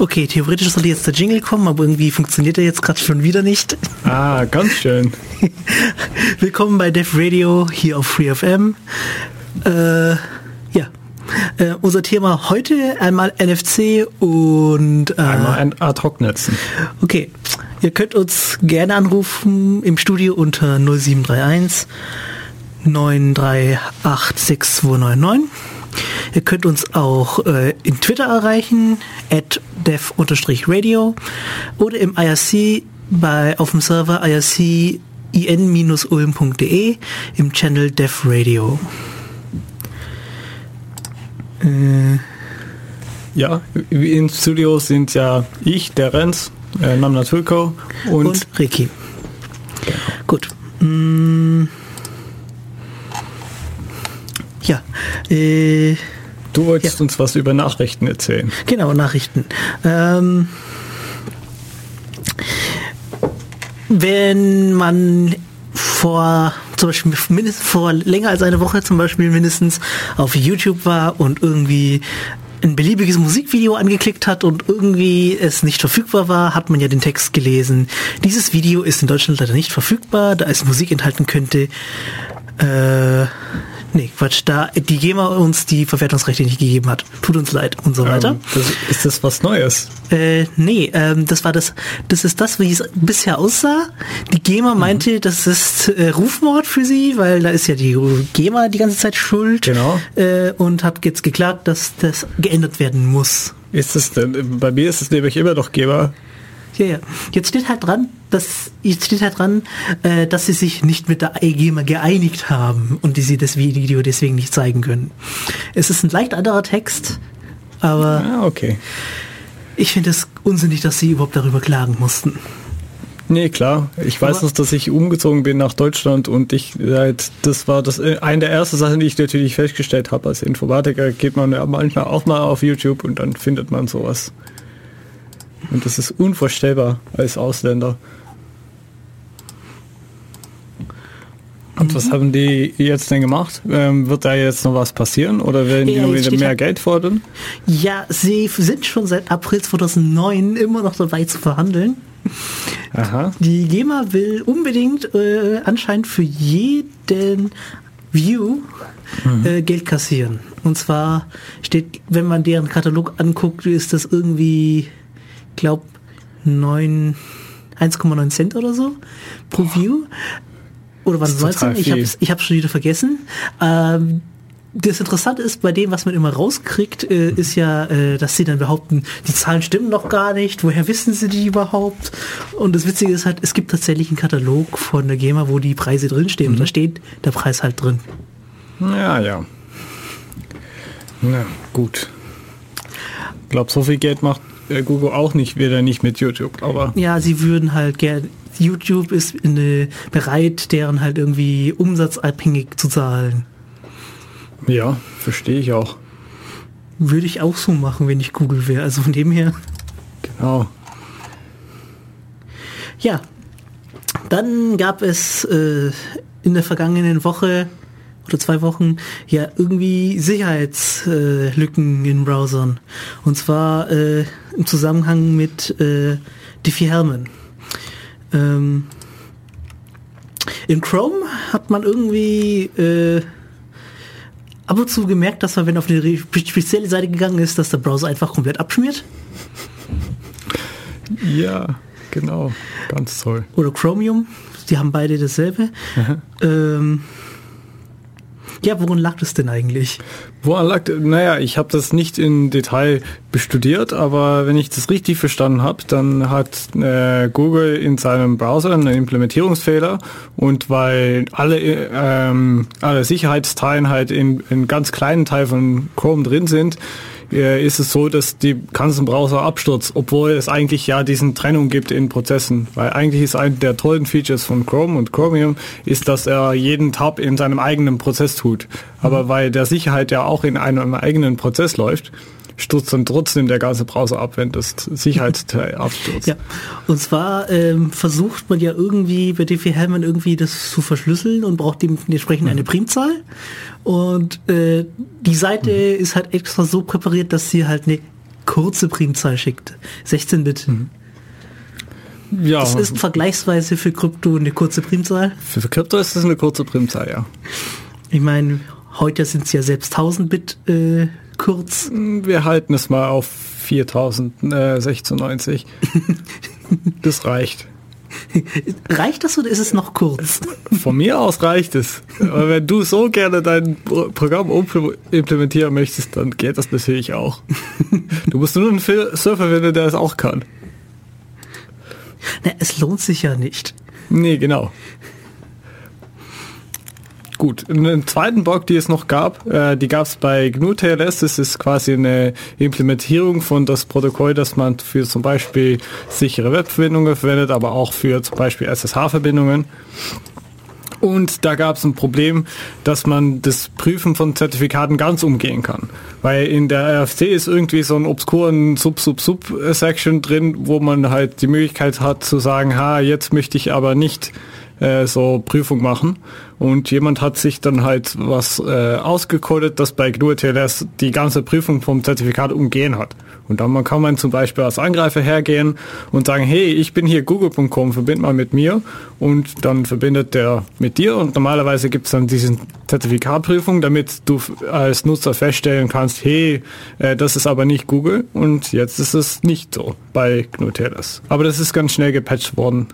Okay, theoretisch sollte jetzt der Jingle kommen, aber irgendwie funktioniert er jetzt gerade schon wieder nicht. Ah, ganz schön. Willkommen bei Def Radio hier auf FreeFM. Äh, ja, äh, unser Thema heute einmal NFC und äh, Einmal ein Ad-Hoc-Netzen. Okay, ihr könnt uns gerne anrufen im Studio unter 0731 9386299. Ihr könnt uns auch äh, in Twitter erreichen, at dev-radio oder im IRC bei, auf dem Server irc-in-ulm.de im Channel Dev Radio. Äh, ja, im Studio sind ja ich, der Renz, äh, Namna Tulko und, und Ricky. Genau. Gut. Mm. Ja. Äh, du wolltest ja. uns was über Nachrichten erzählen. Genau, Nachrichten. Ähm, wenn man vor zum Beispiel mindestens vor länger als eine Woche zum Beispiel mindestens auf YouTube war und irgendwie ein beliebiges Musikvideo angeklickt hat und irgendwie es nicht verfügbar war, hat man ja den Text gelesen. Dieses Video ist in Deutschland leider nicht verfügbar, da es Musik enthalten könnte. Äh, Nee, Quatsch, da die GEMA uns die Verwertungsrechte nicht gegeben hat. Tut uns leid und so weiter. Ähm, das, ist das was Neues? Äh, nee, ähm, das war das, das ist das, wie es bisher aussah. Die GEMA mhm. meinte, das ist äh, Rufmord für sie, weil da ist ja die GEMA die ganze Zeit schuld. Genau. Äh, und hat jetzt geklagt, dass das geändert werden muss. Ist es denn, bei mir ist es nämlich immer noch GEMA. Ja, ja. Jetzt steht halt dran, dass jetzt steht halt dran, äh, dass sie sich nicht mit der EGMA geeinigt haben und die sie das Video deswegen nicht zeigen können. Es ist ein leicht anderer Text, aber ah, okay. ich finde es unsinnig, dass sie überhaupt darüber klagen mussten. Nee, klar. Ich weiß noch, dass ich umgezogen bin nach Deutschland und ich halt, das war das äh, eine der ersten Sachen, die ich natürlich festgestellt habe. Als Informatiker geht man ja manchmal auch mal auf YouTube und dann findet man sowas. Und das ist unvorstellbar als Ausländer. Und was haben die jetzt denn gemacht? Ähm, wird da jetzt noch was passieren oder werden die ja, wieder mehr Geld fordern? Ja, sie sind schon seit April 2009 immer noch dabei zu verhandeln. Aha. Die GEMA will unbedingt äh, anscheinend für jeden View mhm. äh, Geld kassieren. Und zwar steht, wenn man deren Katalog anguckt, ist das irgendwie, glaube 1,9 Cent oder so pro Boah. View. Oder was es Ich habe ich hab's schon wieder vergessen. Ähm, das Interessante ist, bei dem, was man immer rauskriegt, äh, ist ja, äh, dass sie dann behaupten, die Zahlen stimmen noch gar nicht, woher wissen sie die überhaupt? Und das Witzige ist halt, es gibt tatsächlich einen Katalog von der GEMA, wo die Preise drinstehen mhm. und da steht der Preis halt drin. Ja, ja. Na, gut. Ich glaube, so viel Geld macht Google auch nicht, wieder nicht mit YouTube, aber... Ja, sie würden halt gerne YouTube ist in, bereit, deren halt irgendwie umsatzabhängig zu zahlen. Ja, verstehe ich auch. Würde ich auch so machen, wenn ich Google wäre. Also von dem her. Genau. Ja, dann gab es äh, in der vergangenen Woche oder zwei Wochen ja irgendwie Sicherheitslücken in Browsern. Und zwar äh, im Zusammenhang mit äh, Diffie-Hellman. Ähm, in Chrome hat man irgendwie äh, ab und zu gemerkt, dass man, wenn auf eine spezielle Seite gegangen ist, dass der Browser einfach komplett abschmiert. Ja, genau. Ganz toll. Oder Chromium. Die haben beide dasselbe. Ähm, ja, woran lag das denn eigentlich? Woran lag, naja, ich habe das nicht in Detail bestudiert, aber wenn ich das richtig verstanden habe, dann hat äh, Google in seinem Browser einen Implementierungsfehler und weil alle, ähm, alle Sicherheitsteilen halt in, in ganz kleinen Teil von Chrome drin sind, äh, ist es so, dass die ganzen Browser abstürzt, obwohl es eigentlich ja diesen Trennung gibt in Prozessen. Weil eigentlich ist ein der tollen Features von Chrome und Chromium ist, dass er jeden Tab in seinem eigenen Prozess tut. Aber mhm. weil der Sicherheit ja auch in einem eigenen Prozess läuft, stürzt dann trotzdem der ganze Browser ab, wenn das Sicherheitsteil abstürzt. Ja, und zwar ähm, versucht man ja irgendwie bei Diffie-Hellman irgendwie das zu verschlüsseln und braucht dementsprechend mhm. eine Primzahl. Und äh, die Seite mhm. ist halt extra so präpariert, dass sie halt eine kurze Primzahl schickt. 16-Bit. Mhm. Ja. Das ist vergleichsweise für Krypto eine kurze Primzahl. Für Krypto ist das eine kurze Primzahl, ja. Ich meine, heute sind es ja selbst 1000 Bit äh, kurz. Wir halten es mal auf 4096. das reicht. Reicht das oder ist es noch kurz? Von mir aus reicht es. Aber wenn du so gerne dein Programm implementieren möchtest, dann geht das natürlich auch. Du musst nur einen Surfer finden, der es auch kann. Na, es lohnt sich ja nicht. Nee, genau. Gut, einen zweiten Bug, die es noch gab, äh, die gab es bei GNU-TLS. Das ist quasi eine Implementierung von das Protokoll, das man für zum Beispiel sichere Webverbindungen verwendet, aber auch für zum Beispiel SSH-Verbindungen. Und da gab es ein Problem, dass man das Prüfen von Zertifikaten ganz umgehen kann. Weil in der RFC ist irgendwie so ein obskuren Sub-Sub-Sub-Section drin, wo man halt die Möglichkeit hat zu sagen, ha, jetzt möchte ich aber nicht äh, so Prüfung machen. Und jemand hat sich dann halt was äh, ausgecodet, das bei GNU TLS die ganze Prüfung vom Zertifikat umgehen hat. Und dann kann man zum Beispiel als Angreifer hergehen und sagen, hey, ich bin hier google.com, verbind mal mit mir. Und dann verbindet der mit dir. Und normalerweise gibt es dann diese Zertifikatprüfung, damit du als Nutzer feststellen kannst, hey, äh, das ist aber nicht Google. Und jetzt ist es nicht so bei GNU TLS. Aber das ist ganz schnell gepatcht worden.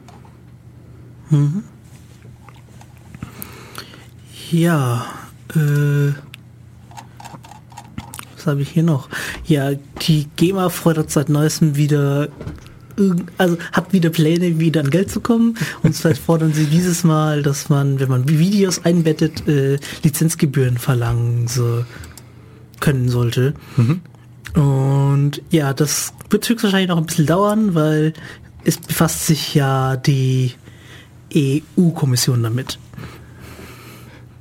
Mhm. Ja, äh, was habe ich hier noch? Ja, die GEMA fordert seit neuestem wieder, also hat wieder Pläne, wieder an Geld zu kommen. Und zwar fordern sie dieses Mal, dass man, wenn man Videos einbettet, äh, Lizenzgebühren verlangen so können sollte. Mhm. Und ja, das wird höchstwahrscheinlich noch ein bisschen dauern, weil es befasst sich ja die EU-Kommission damit.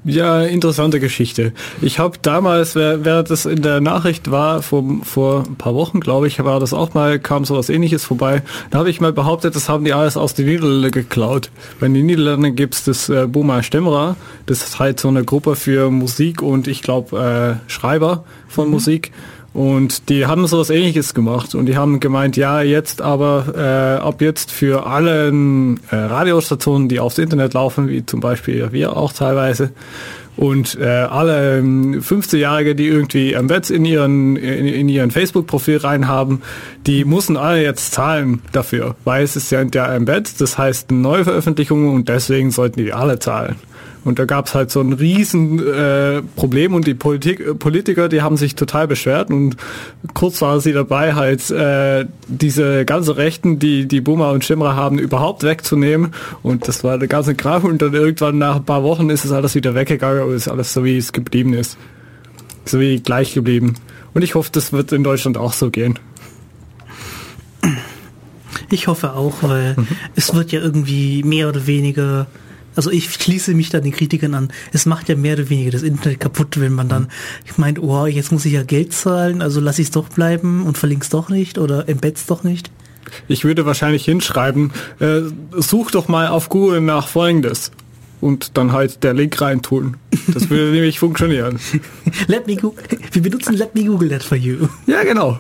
Ja, interessante Geschichte. Ich habe damals, während das in der Nachricht war, vor, vor ein paar Wochen, glaube ich, war das auch mal, kam sowas ähnliches vorbei. Da habe ich mal behauptet, das haben die alles aus den Niederlanden geklaut. In den Niederlanden gibt's das äh, Boma Stemra, das ist halt so eine Gruppe für Musik und ich glaube äh, Schreiber von mhm. Musik. Und die haben sowas ähnliches gemacht und die haben gemeint, ja, jetzt aber äh, ab jetzt für alle äh, Radiostationen, die aufs Internet laufen, wie zum Beispiel wir auch teilweise, und äh, alle 15-Jährige, ähm, die irgendwie Embeds in ihren in, in ihren Facebook-Profil reinhaben, die müssen alle jetzt zahlen dafür, weil es ist ja der Embed, das heißt eine Neuveröffentlichung und deswegen sollten die alle zahlen. Und da gab es halt so ein riesen äh, Problem und die Politik, äh, Politiker, die haben sich total beschwert und kurz waren sie dabei, halt äh, diese ganze Rechten, die die Boomer und Schimmer haben, überhaupt wegzunehmen. Und das war der ganze Graf und dann irgendwann nach ein paar Wochen ist es alles wieder weggegangen und ist alles so, wie es geblieben ist. So wie gleich geblieben. Und ich hoffe, das wird in Deutschland auch so gehen. Ich hoffe auch, weil mhm. es wird ja irgendwie mehr oder weniger also ich schließe mich da den Kritikern an. Es macht ja mehr oder weniger das Internet kaputt, wenn man dann, ich meine, oh, jetzt muss ich ja Geld zahlen, also lasse ich es doch bleiben und verlinke es doch nicht oder embed's doch nicht. Ich würde wahrscheinlich hinschreiben, äh, such doch mal auf Google nach folgendes und dann halt der Link reintun. Das würde nämlich funktionieren. Let me Google. Wir benutzen Let me Google that for you. Ja, genau.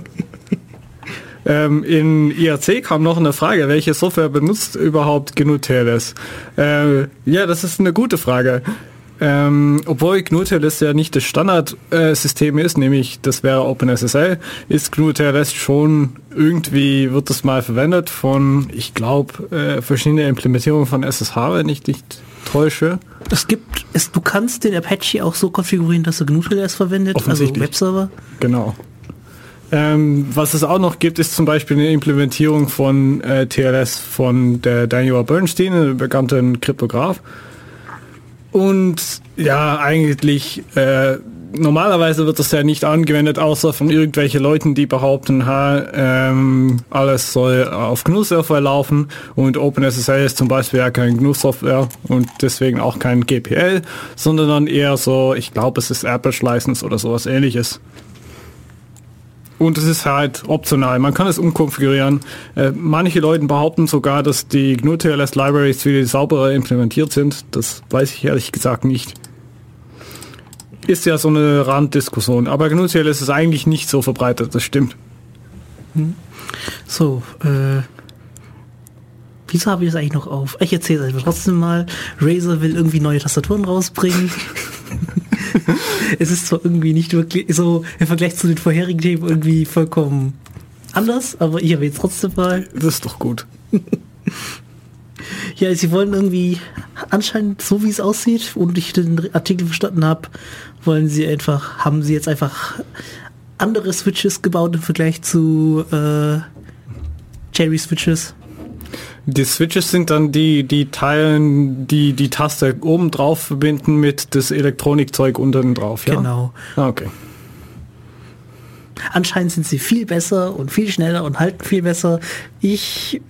Ähm, in IRC kam noch eine Frage, welche Software benutzt überhaupt GNU TLS? Äh, ja, das ist eine gute Frage. Ähm, obwohl GNU TLS ja nicht das Standardsystem äh, ist, nämlich das wäre OpenSSL, ist GNU TLS schon irgendwie, wird das mal verwendet von, ich glaube, äh, verschiedene Implementierungen von SSH, wenn ich nicht täusche. Es gibt, es, du kannst den Apache auch so konfigurieren, dass er GNU TLS verwendet, also Webserver. Genau. Ähm, was es auch noch gibt, ist zum Beispiel eine Implementierung von äh, TLS von der Daniel Bernstein, einem bekannten Kryptograph. Und ja, eigentlich äh, normalerweise wird das ja nicht angewendet, außer von irgendwelchen Leuten, die behaupten, ha, ähm, alles soll auf GNU-Software laufen und OpenSSL ist zum Beispiel ja kein GNU-Software und deswegen auch kein GPL, sondern dann eher so, ich glaube, es ist Apache License oder sowas ähnliches. Und es ist halt optional. Man kann es umkonfigurieren. Äh, manche Leute behaupten sogar, dass die GNU TLS Libraries viel sauberer implementiert sind. Das weiß ich ehrlich gesagt nicht. Ist ja so eine Randdiskussion. Aber GNU TLS ist eigentlich nicht so verbreitet, das stimmt. So, äh, wieso habe ich das eigentlich noch auf? Ich erzähle es einfach trotzdem mal. Razer will irgendwie neue Tastaturen rausbringen. es ist zwar irgendwie nicht wirklich so im Vergleich zu den vorherigen Themen irgendwie vollkommen anders, aber ich habe jetzt trotzdem mal. Das ist doch gut. Ja, sie wollen irgendwie anscheinend so wie es aussieht und ich den Artikel verstanden habe, wollen sie einfach, haben sie jetzt einfach andere Switches gebaut im Vergleich zu äh, Cherry Switches. Die Switches sind dann die, die Teilen, die die Taste oben drauf verbinden mit das Elektronikzeug unten drauf, ja? Genau. Ah, okay. Anscheinend sind sie viel besser und viel schneller und halten viel besser. Ich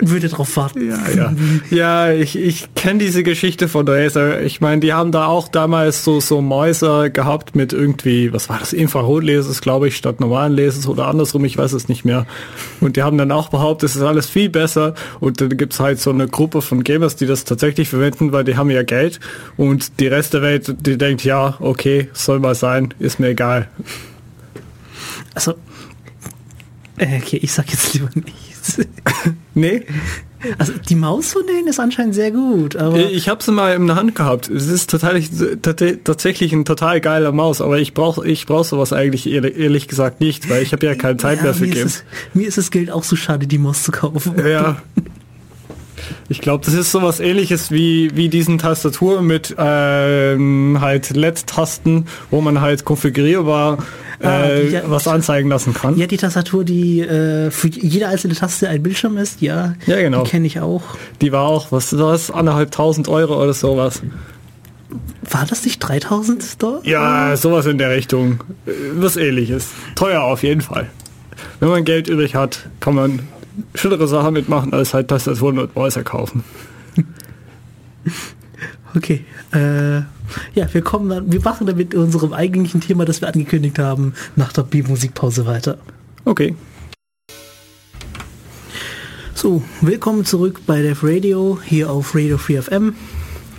würde drauf warten. Ja, ja. ja ich, ich kenne diese Geschichte von Razer. Ich meine, die haben da auch damals so, so Mäuser gehabt mit irgendwie, was war das, Infrarotlasers, glaube ich, statt normalen Lasers oder andersrum, ich weiß es nicht mehr. Und die haben dann auch behauptet, es ist alles viel besser. Und dann gibt's halt so eine Gruppe von Gamers, die das tatsächlich verwenden, weil die haben ja Geld. Und die Rest der Welt, die denkt, ja, okay, soll mal sein, ist mir egal. Also, äh, okay, ich sag jetzt lieber nichts. Nee? Also die Maus von denen ist anscheinend sehr gut, aber Ich habe sie mal in der Hand gehabt. Es ist total, tatsächlich ein total geiler Maus, aber ich brauche ich brauch sowas eigentlich ehrlich, ehrlich gesagt nicht, weil ich habe ja keine Zeit ja, mehr für mir Games. ist, es, mir ist das Geld auch so schade, die Maus zu kaufen. Ja. Ich glaube, das ist sowas ähnliches wie, wie diesen Tastatur mit ähm, halt LED-Tasten, wo man halt konfigurierbar äh, Ah, die- ja, was anzeigen lassen kann. Ja, die Tastatur, die äh, für jede einzelne Taste ein Bildschirm ist, ja. Ja, genau. Die kenne ich auch. Die war auch, was ist das, anderthalb tausend Euro oder sowas. War das nicht 3000 dort? Ja, sowas in der Richtung. Äh, Was ähnliches. Teuer auf jeden Fall. Wenn man Geld übrig hat, kann man schönere Sachen mitmachen, als halt Tastaturen und Mäuser kaufen. Okay. Äh, ja, wir kommen dann, wir machen dann mit unserem eigentlichen Thema, das wir angekündigt haben, nach der B-Musikpause weiter. Okay. So, willkommen zurück bei Def Radio, hier auf Radio Free FM.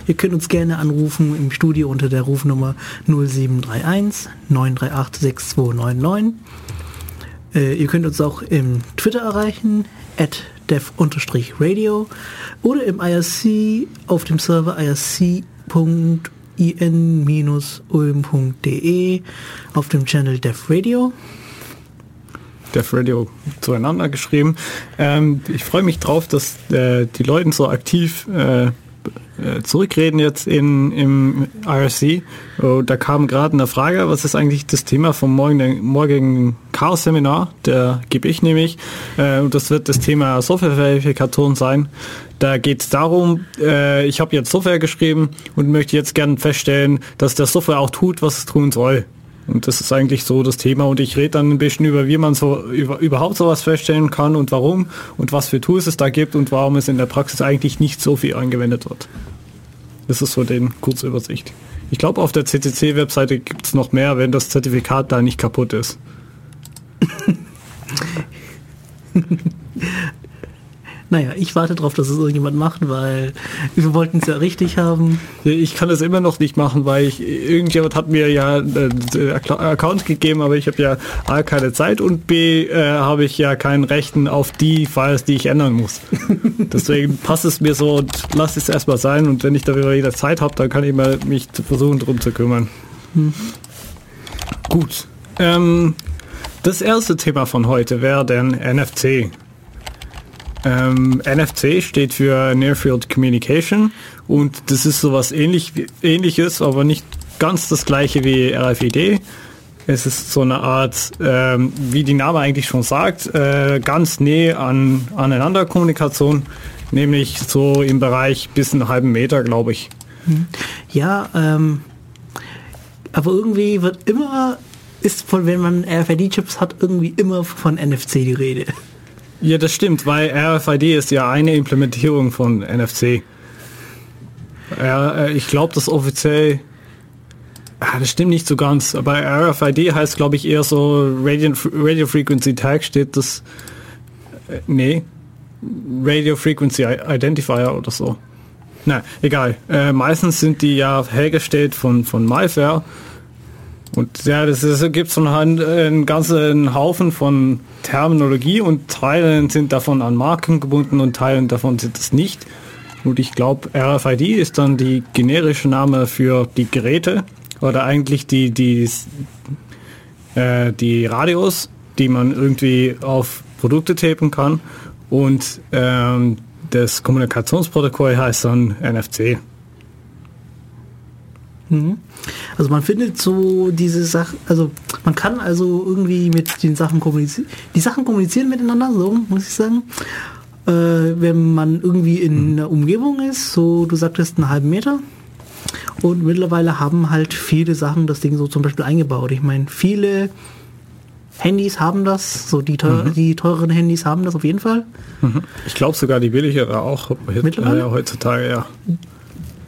Ihr könnt uns gerne anrufen im Studio unter der Rufnummer 0731 938 6299. Äh, ihr könnt uns auch im Twitter erreichen, at def-radio oder im IRC auf dem Server irc.in-ulm.de auf dem Channel Def Radio. Def Radio zueinander geschrieben. Ähm, ich freue mich drauf, dass äh, die Leute so aktiv äh, zurückreden jetzt in, im IRC. Oh, da kam gerade eine Frage, was ist eigentlich das Thema vom morgigen, morgigen Chaos-Seminar? Der gebe ich nämlich. Äh, das wird das Thema Software-Verifikation sein. Da geht es darum, äh, ich habe jetzt Software geschrieben und möchte jetzt gerne feststellen, dass der Software auch tut, was es tun soll. Und das ist eigentlich so das Thema. Und ich rede dann ein bisschen über, wie man so über, überhaupt sowas feststellen kann und warum und was für Tools es da gibt und warum es in der Praxis eigentlich nicht so viel angewendet wird. Das ist so die Kurzübersicht. Ich glaube, auf der CCC-Webseite gibt es noch mehr, wenn das Zertifikat da nicht kaputt ist. Naja, ich warte darauf, dass es irgendjemand macht, weil wir wollten es ja richtig haben. Ich kann das immer noch nicht machen, weil ich, irgendjemand hat mir ja einen Account gegeben, aber ich habe ja A keine Zeit und B äh, habe ich ja keinen Rechten auf die Files, die ich ändern muss. Deswegen passt es mir so und lass es erstmal sein und wenn ich dafür wieder Zeit habe, dann kann ich mal mich versuchen drum zu kümmern. Gut. Ähm, das erste Thema von heute wäre der NFC. Ähm, NFC steht für Near Field Communication und das ist sowas ähnlich, ähnliches, aber nicht ganz das gleiche wie RFID. Es ist so eine Art, ähm, wie die Name eigentlich schon sagt, äh, ganz nähe an aneinander Kommunikation, nämlich so im Bereich bis einen halben Meter, glaube ich. Ja, ähm, aber irgendwie wird immer, ist von, wenn man RFID-Chips hat, irgendwie immer von NFC die Rede. Ja, das stimmt, weil RFID ist ja eine Implementierung von NFC. Ja, äh, ich glaube, das offiziell. Ah, das stimmt nicht so ganz, aber RFID heißt, glaube ich, eher so Radio, Radio Frequency Tag steht das. Äh, nee. Radio Frequency Identifier oder so. Na, egal. Äh, meistens sind die ja hergestellt von, von Malware Und ja, das, gibt so einen, einen ganzen Haufen von Terminologie und Teilen sind davon an Marken gebunden und Teilen davon sind es nicht. Und ich glaube, RFID ist dann die generische Name für die Geräte oder eigentlich die, die, äh, die Radios, die man irgendwie auf Produkte tapen kann. Und ähm, das Kommunikationsprotokoll heißt dann NFC. Mhm. Also man findet so diese Sachen, also man kann also irgendwie mit den Sachen kommunizieren, die Sachen kommunizieren miteinander, so muss ich sagen. Äh, wenn man irgendwie in einer Umgebung ist, so du sagtest einen halben Meter. Und mittlerweile haben halt viele Sachen das Ding so zum Beispiel eingebaut. Ich meine, viele Handys haben das, so die, teuer, mhm. die teureren Handys haben das auf jeden Fall. Mhm. Ich glaube sogar die billigere auch mittlerweile? Äh, heutzutage, ja.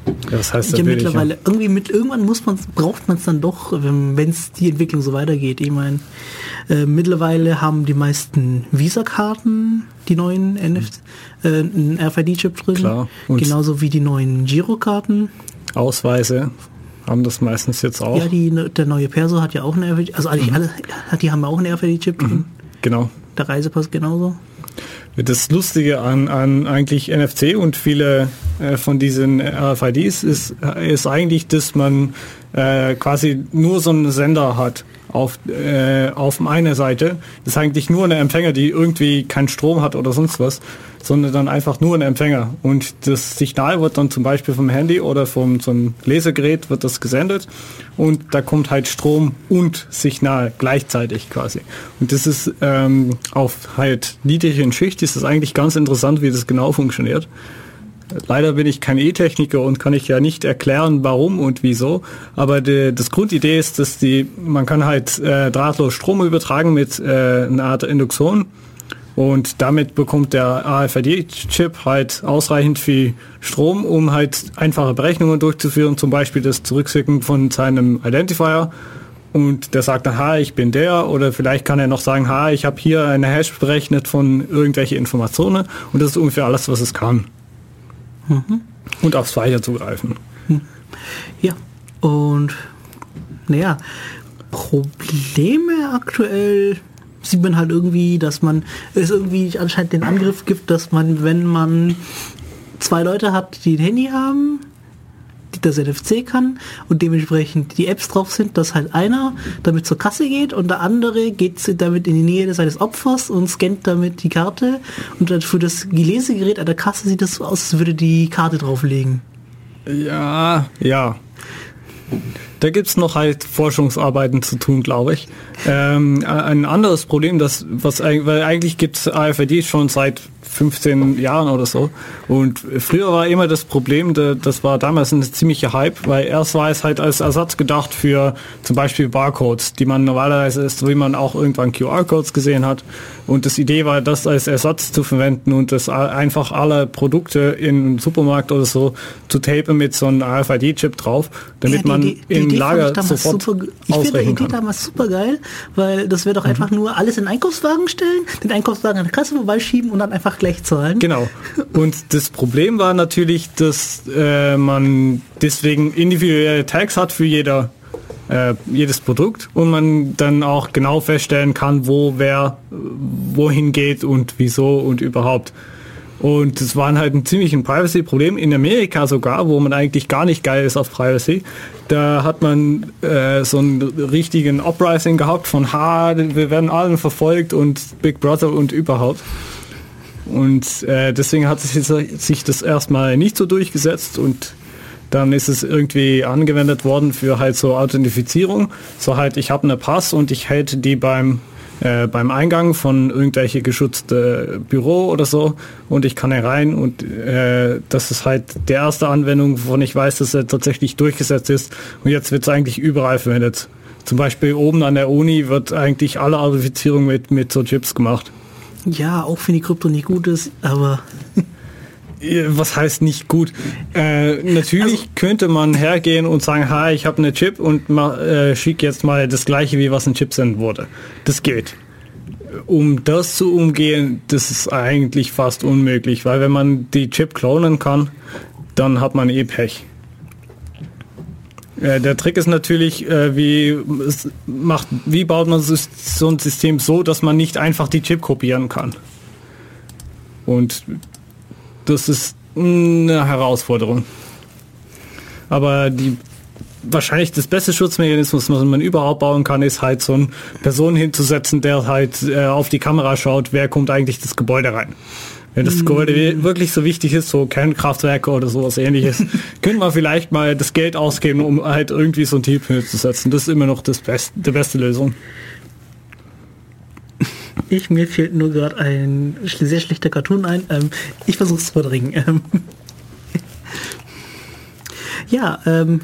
Ja, das heißt ja, mittlerweile, irgendwie mit, irgendwann muss man braucht man es dann doch, wenn es die Entwicklung so weitergeht. Ich meine, äh, mittlerweile haben die meisten Visa-Karten die neuen NFC, äh, einen RFID-Chip drin. Klar. Und genauso wie die neuen Girokarten. Ausweise haben das meistens jetzt auch. Ja, die, der neue Perso hat ja auch einen RFID, also eigentlich mhm. alle, die haben ja auch einen RFID-Chip drin. Mhm. Genau. Der Reisepass genauso. Das Lustige an, an eigentlich NFC und viele äh, von diesen RFIDs ist, ist eigentlich, dass man äh, quasi nur so einen Sender hat auf, äh, auf einer Seite. Das ist eigentlich nur eine Empfänger, die irgendwie keinen Strom hat oder sonst was, sondern dann einfach nur ein Empfänger. Und das Signal wird dann zum Beispiel vom Handy oder vom so einem Lasergerät wird das gesendet und da kommt halt Strom und Signal gleichzeitig quasi. Und das ist ähm, auf halt niedrigen Schicht ist das eigentlich ganz interessant, wie das genau funktioniert. Leider bin ich kein E-Techniker und kann ich ja nicht erklären, warum und wieso. Aber die, das Grundidee ist, dass die, man kann halt äh, drahtlos Strom übertragen mit äh, einer Art Induktion. Und damit bekommt der AFID-Chip halt ausreichend viel Strom, um halt einfache Berechnungen durchzuführen, zum Beispiel das Zurückschicken von seinem Identifier. Und der sagt dann, ha, ich bin der, oder vielleicht kann er noch sagen, ha, ich habe hier eine Hash berechnet von irgendwelche Informationen und das ist ungefähr alles, was es kann. Mhm. Und aufs Speicher zugreifen. Hm. Ja, und naja, Probleme aktuell sieht man halt irgendwie, dass man es irgendwie anscheinend den Angriff gibt, dass man, wenn man zwei Leute hat, die ein Handy haben, das NFC kann und dementsprechend die Apps drauf sind, dass halt einer damit zur Kasse geht und der andere geht damit in die Nähe seines Opfers und scannt damit die Karte und dann für das Lesegerät an der Kasse sieht das so aus, als würde die Karte drauflegen. Ja, ja. Da gibt es noch halt Forschungsarbeiten zu tun, glaube ich. Ähm, ein anderes Problem, das was weil eigentlich gibt es AFD schon seit 15 Jahren oder so. Und früher war immer das Problem, das war damals ein ziemlicher Hype, weil erst war es halt als Ersatz gedacht für zum Beispiel Barcodes, die man normalerweise ist, wie man auch irgendwann QR-Codes gesehen hat. Und das Idee war, das als Ersatz zu verwenden und das einfach alle Produkte im Supermarkt oder so zu tapen mit so einem RFID-Chip drauf, damit ja, die, man die, die im Idee Lager sofort super, Ich finde die Idee damals super geil, weil das wäre doch mhm. einfach nur alles in den Einkaufswagen stellen, den Einkaufswagen an der Kasse vorbeischieben und dann einfach gleich zahlen. Genau. Und das Problem war natürlich, dass äh, man deswegen individuelle Tags hat für jeder äh, jedes Produkt und man dann auch genau feststellen kann, wo wer wohin geht und wieso und überhaupt. Und das war halt ein ziemliches Privacy-Problem. In Amerika sogar, wo man eigentlich gar nicht geil ist auf Privacy, da hat man äh, so einen richtigen Uprising gehabt von, ha, wir werden allen verfolgt und Big Brother und überhaupt. Und äh, deswegen hat sich, sich das erstmal nicht so durchgesetzt und dann ist es irgendwie angewendet worden für halt so Authentifizierung. So halt, ich habe eine Pass und ich halte die beim äh, beim Eingang von irgendwelche geschützte Büro oder so und ich kann herein und äh, das ist halt die erste Anwendung, wovon ich weiß, dass er tatsächlich durchgesetzt ist und jetzt wird es eigentlich überall verwendet. Zum Beispiel oben an der Uni wird eigentlich alle Authentifizierung mit, mit so Chips gemacht. Ja, auch wenn die Krypto nicht gut ist, aber was heißt nicht gut? Äh, natürlich also, könnte man hergehen und sagen, ha, ich habe eine Chip und äh, schick jetzt mal das gleiche, wie was ein Chip senden wurde. Das geht. Um das zu umgehen, das ist eigentlich fast unmöglich, weil wenn man die Chip klonen kann, dann hat man eh Pech. Äh, der Trick ist natürlich, äh, wie, macht, wie baut man so ein System so, dass man nicht einfach die Chip kopieren kann. Und das ist eine Herausforderung. Aber die wahrscheinlich das beste Schutzmechanismus, was man überhaupt bauen kann, ist halt so eine Person hinzusetzen, der halt äh, auf die Kamera schaut, wer kommt eigentlich das Gebäude rein. Wenn das Gebäude wirklich so wichtig ist, so Kernkraftwerke oder sowas ähnliches, könnte man vielleicht mal das Geld ausgeben, um halt irgendwie so ein Team hinzusetzen. Das ist immer noch das Best, die beste Lösung. Ich, mir fehlt nur gerade ein sehr schlechter Cartoon ein. Ähm, ich versuche es zu verdrängen. Ähm, ja, ähm,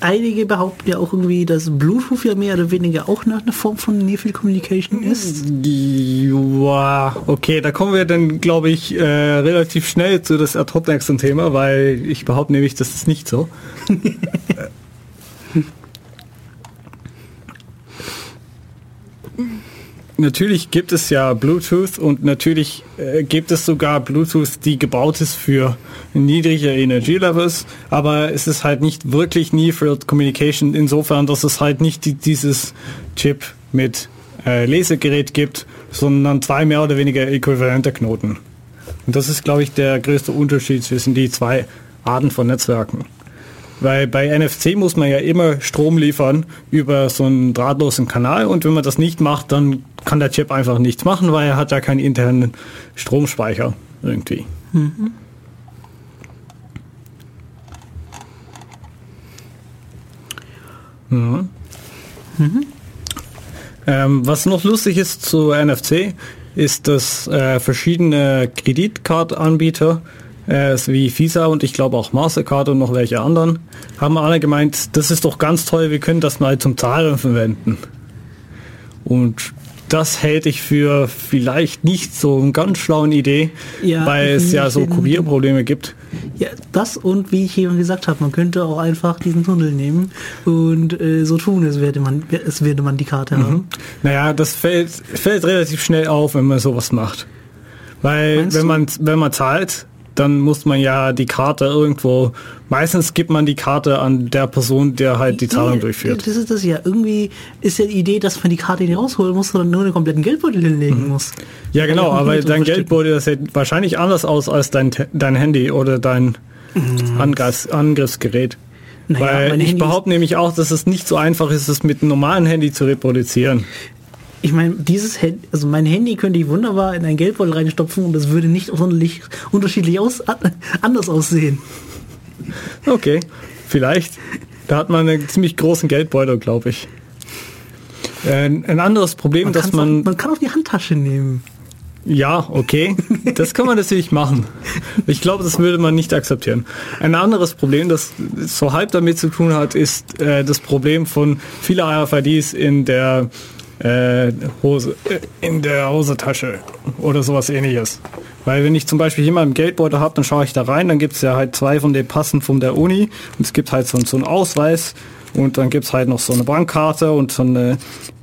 einige behaupten ja auch irgendwie, dass Bluetooth ja mehr oder weniger auch eine Form von Near Communication ist. Ja, okay, da kommen wir dann, glaube ich, äh, relativ schnell zu das ad Thema, weil ich behaupte nämlich, das ist nicht so. natürlich gibt es ja Bluetooth und natürlich äh, gibt es sogar Bluetooth, die gebaut ist für niedrige Energielevels, aber es ist halt nicht wirklich Near Field Communication insofern, dass es halt nicht die, dieses Chip mit äh, Lesegerät gibt, sondern zwei mehr oder weniger äquivalente Knoten. Und das ist, glaube ich, der größte Unterschied zwischen die zwei Arten von Netzwerken. Weil bei NFC muss man ja immer Strom liefern über so einen drahtlosen Kanal und wenn man das nicht macht, dann kann der Chip einfach nichts machen, weil er hat ja keinen internen Stromspeicher irgendwie. Mhm. Mhm. Mhm. Ähm, was noch lustig ist zu NFC, ist, dass äh, verschiedene Kreditkartanbieter äh, wie Visa und ich glaube auch Mastercard und noch welche anderen, haben alle gemeint, das ist doch ganz toll, wir können das mal zum Zahlen verwenden. Und das hält ich für vielleicht nicht so eine ganz schlaue Idee, ja, weil es ja so Kopierprobleme gibt. Ja, das und wie ich eben gesagt habe, man könnte auch einfach diesen Tunnel nehmen und äh, so tun, als werde man, als werde man die Karte mhm. haben. Naja, das fällt, fällt relativ schnell auf, wenn man sowas macht. Weil wenn man, wenn man zahlt, dann muss man ja die Karte irgendwo, meistens gibt man die Karte an der Person, der halt die Zahlung ja, durchführt. Das ist das ja. Irgendwie ist ja die Idee, dass man die Karte nicht rausholen muss, sondern nur einen kompletten Geldbeutel hinlegen mhm. muss. Ja, genau, aber dein Geldbeutel, das sieht wahrscheinlich anders aus als dein, dein Handy oder dein mhm. Angriffs, Angriffsgerät. Naja, Weil ich behaupte nämlich auch, dass es nicht so einfach ist, es mit einem normalen Handy zu reproduzieren ich meine, dieses Handy, also mein Handy könnte ich wunderbar in ein Geldbeutel reinstopfen und es würde nicht sonderlich unterschiedlich aus, anders aussehen. Okay, vielleicht. Da hat man einen ziemlich großen Geldbeutel, glaube ich. Ein anderes Problem, man dass man... Auch, man kann auch die Handtasche nehmen. Ja, okay. Das kann man natürlich machen. Ich glaube, das würde man nicht akzeptieren. Ein anderes Problem, das so halb damit zu tun hat, ist äh, das Problem von vielen RFIDs in der äh, Hose, äh, in der Hosentasche oder sowas ähnliches. Weil wenn ich zum Beispiel hier mal einen Geldbeutel habe, dann schaue ich da rein, dann gibt es ja halt zwei von den Passen von der Uni und es gibt halt so, so einen Ausweis und dann gibt es halt noch so eine Bankkarte und so eine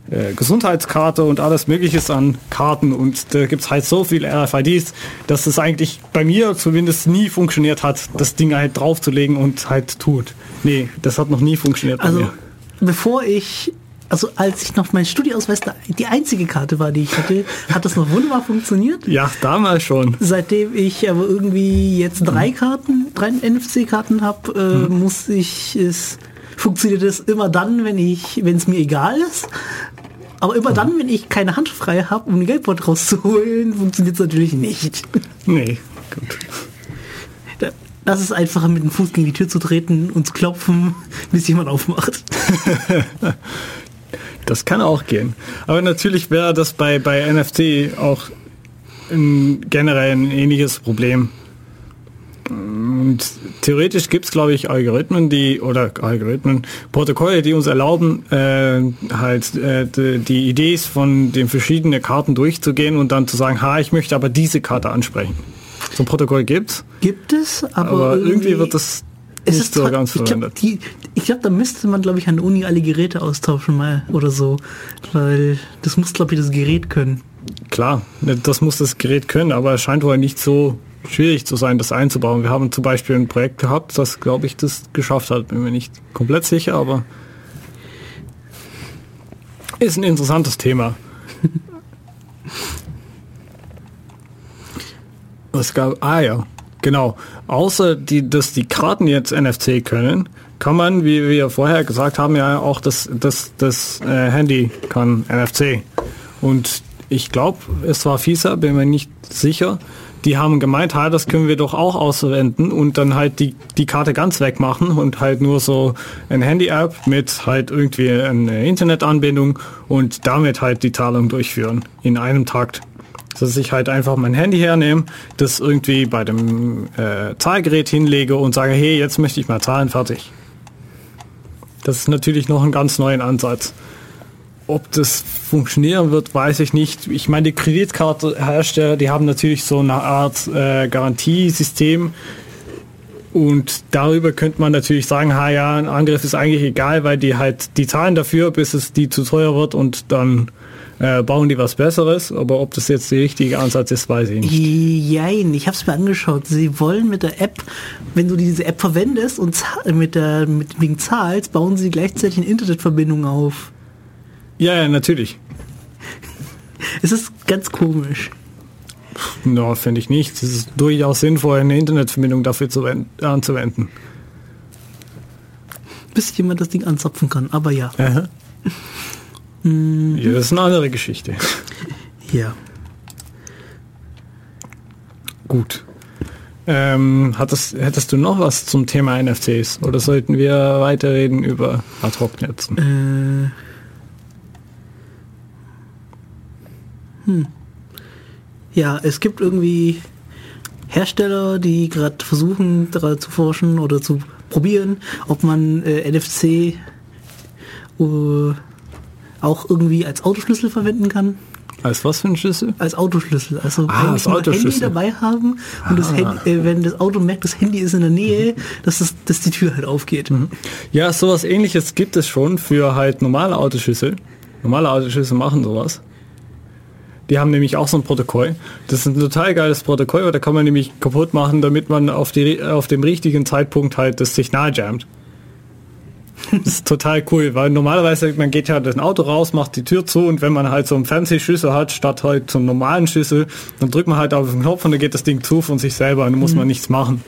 äh, Gesundheitskarte und alles mögliche an Karten und da gibt es halt so viele RFIDs, dass es eigentlich bei mir zumindest nie funktioniert hat, das Ding halt draufzulegen und halt tut. Nee, das hat noch nie funktioniert bei also. Bevor ich also als ich noch mein Studieausweis die einzige Karte war, die ich hatte, hat das noch wunderbar funktioniert. Ja, damals schon. Seitdem ich aber irgendwie jetzt drei Karten, drei NFC-Karten habe, äh, hm. muss ich es funktioniert es immer dann, wenn ich, wenn es mir egal ist. Aber immer dann, wenn ich keine Hand frei habe, um den Geldbord rauszuholen, funktioniert es natürlich nicht. Nee, gut. Das ist einfacher, mit dem Fuß gegen die Tür zu treten und zu klopfen, bis jemand aufmacht. Das kann auch gehen. Aber natürlich wäre das bei, bei NFT auch ein, generell ein ähnliches Problem. Und theoretisch gibt es, glaube ich, Algorithmen, die oder Algorithmen, Protokolle, die uns erlauben, äh, halt äh, die, die Ideen von den verschiedenen Karten durchzugehen und dann zu sagen, ha, ich möchte aber diese Karte ansprechen. So ein Protokoll gibt's. Gibt es, aber, aber irgendwie, irgendwie wird das es ist so ganz verwendet. Ich glaube, glaub, da müsste man, glaube ich, an der Uni alle Geräte austauschen mal oder so. Weil das muss, glaube ich, das Gerät können. Klar, ne, das muss das Gerät können, aber es scheint wohl nicht so schwierig zu sein, das einzubauen. Wir haben zum Beispiel ein Projekt gehabt, das, glaube ich, das geschafft hat. Bin mir nicht komplett sicher, aber ist ein interessantes Thema. Was gab, ah ja, genau. Außer die, dass die Karten jetzt NFC können, kann man, wie wir vorher gesagt haben, ja auch das, das, das äh, Handy kann NFC. Und ich glaube, es war FISA, bin mir nicht sicher. Die haben gemeint, ha, das können wir doch auch auswenden und dann halt die, die Karte ganz wegmachen und halt nur so ein Handy-App mit halt irgendwie eine Internetanbindung und damit halt die Zahlung durchführen in einem Takt dass ich halt einfach mein Handy hernehme, das irgendwie bei dem äh, Zahlgerät hinlege und sage, hey, jetzt möchte ich mal zahlen, fertig. Das ist natürlich noch ein ganz neuen Ansatz. Ob das funktionieren wird, weiß ich nicht. Ich meine, die Kreditkartehersteller, die haben natürlich so eine Art äh, Garantiesystem. Und darüber könnte man natürlich sagen, ha ja, ein Angriff ist eigentlich egal, weil die halt, die zahlen dafür, bis es die zu teuer wird und dann äh, bauen die was Besseres, aber ob das jetzt der richtige Ansatz ist, weiß ich nicht. Jein, ich habe es mir angeschaut. Sie wollen mit der App, wenn du diese App verwendest und mit der mit wegen zahlst, bauen sie gleichzeitig eine Internetverbindung auf. Ja, ja, natürlich. es ist ganz komisch. No, finde ich nicht. Es ist durchaus sinnvoll, eine Internetverbindung dafür zu anzuwenden. Bis jemand das Ding anzapfen kann, aber ja. Aha. Mhm. Ja, das ist eine andere Geschichte. Ja. Gut. Ähm, hattest, hättest du noch was zum Thema NFTs oder sollten wir weiterreden über Ad-Hoc-Netzen? Äh. Hm. Ja, es gibt irgendwie Hersteller, die gerade versuchen, daran zu forschen oder zu probieren, ob man äh, NFC uh, auch irgendwie als Autoschlüssel verwenden kann. Als was für ein Schlüssel? Als Autoschlüssel. Also ah, als Autoschlüssel. Handy dabei haben und ah. das Handy, äh, wenn das Auto merkt, das Handy ist in der Nähe, mhm. dass, das, dass die Tür halt aufgeht. Mhm. Ja, sowas ähnliches gibt es schon für halt normale Autoschlüssel. Normale Autoschlüssel machen sowas. Die haben nämlich auch so ein Protokoll. Das ist ein total geiles Protokoll, da kann man nämlich kaputt machen, damit man auf, die, auf dem richtigen Zeitpunkt halt das Signal jammt. Das ist total cool, weil normalerweise man geht ja das Auto raus, macht die Tür zu und wenn man halt so einen Fernsehschlüssel hat, statt halt so einen normalen Schlüssel, dann drückt man halt auf den Knopf und dann geht das Ding zu von sich selber und dann muss mhm. man nichts machen.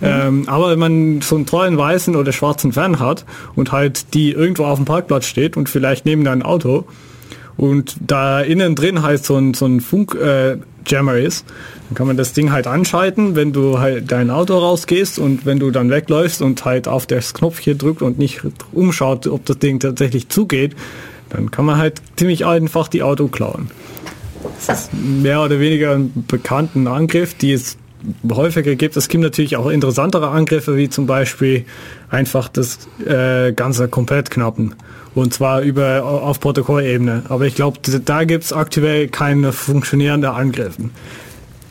Mhm. Ähm, aber wenn man so einen tollen weißen oder schwarzen Fan hat und halt die irgendwo auf dem Parkplatz steht und vielleicht neben deinem Auto und da innen drin halt so ein, so ein Funk äh, ist, dann kann man das Ding halt anschalten, wenn du halt dein Auto rausgehst und wenn du dann wegläufst und halt auf das Knopfchen drückt und nicht umschaut, ob das Ding tatsächlich zugeht, dann kann man halt ziemlich einfach die Auto klauen. Das ist mehr oder weniger ein bekannten Angriff, die es häufiger gibt. Es gibt natürlich auch interessantere Angriffe, wie zum Beispiel einfach das äh, Ganze komplett knappen. Und zwar über auf Protokollebene. Aber ich glaube, da gibt es aktuell keine funktionierenden Angriffe.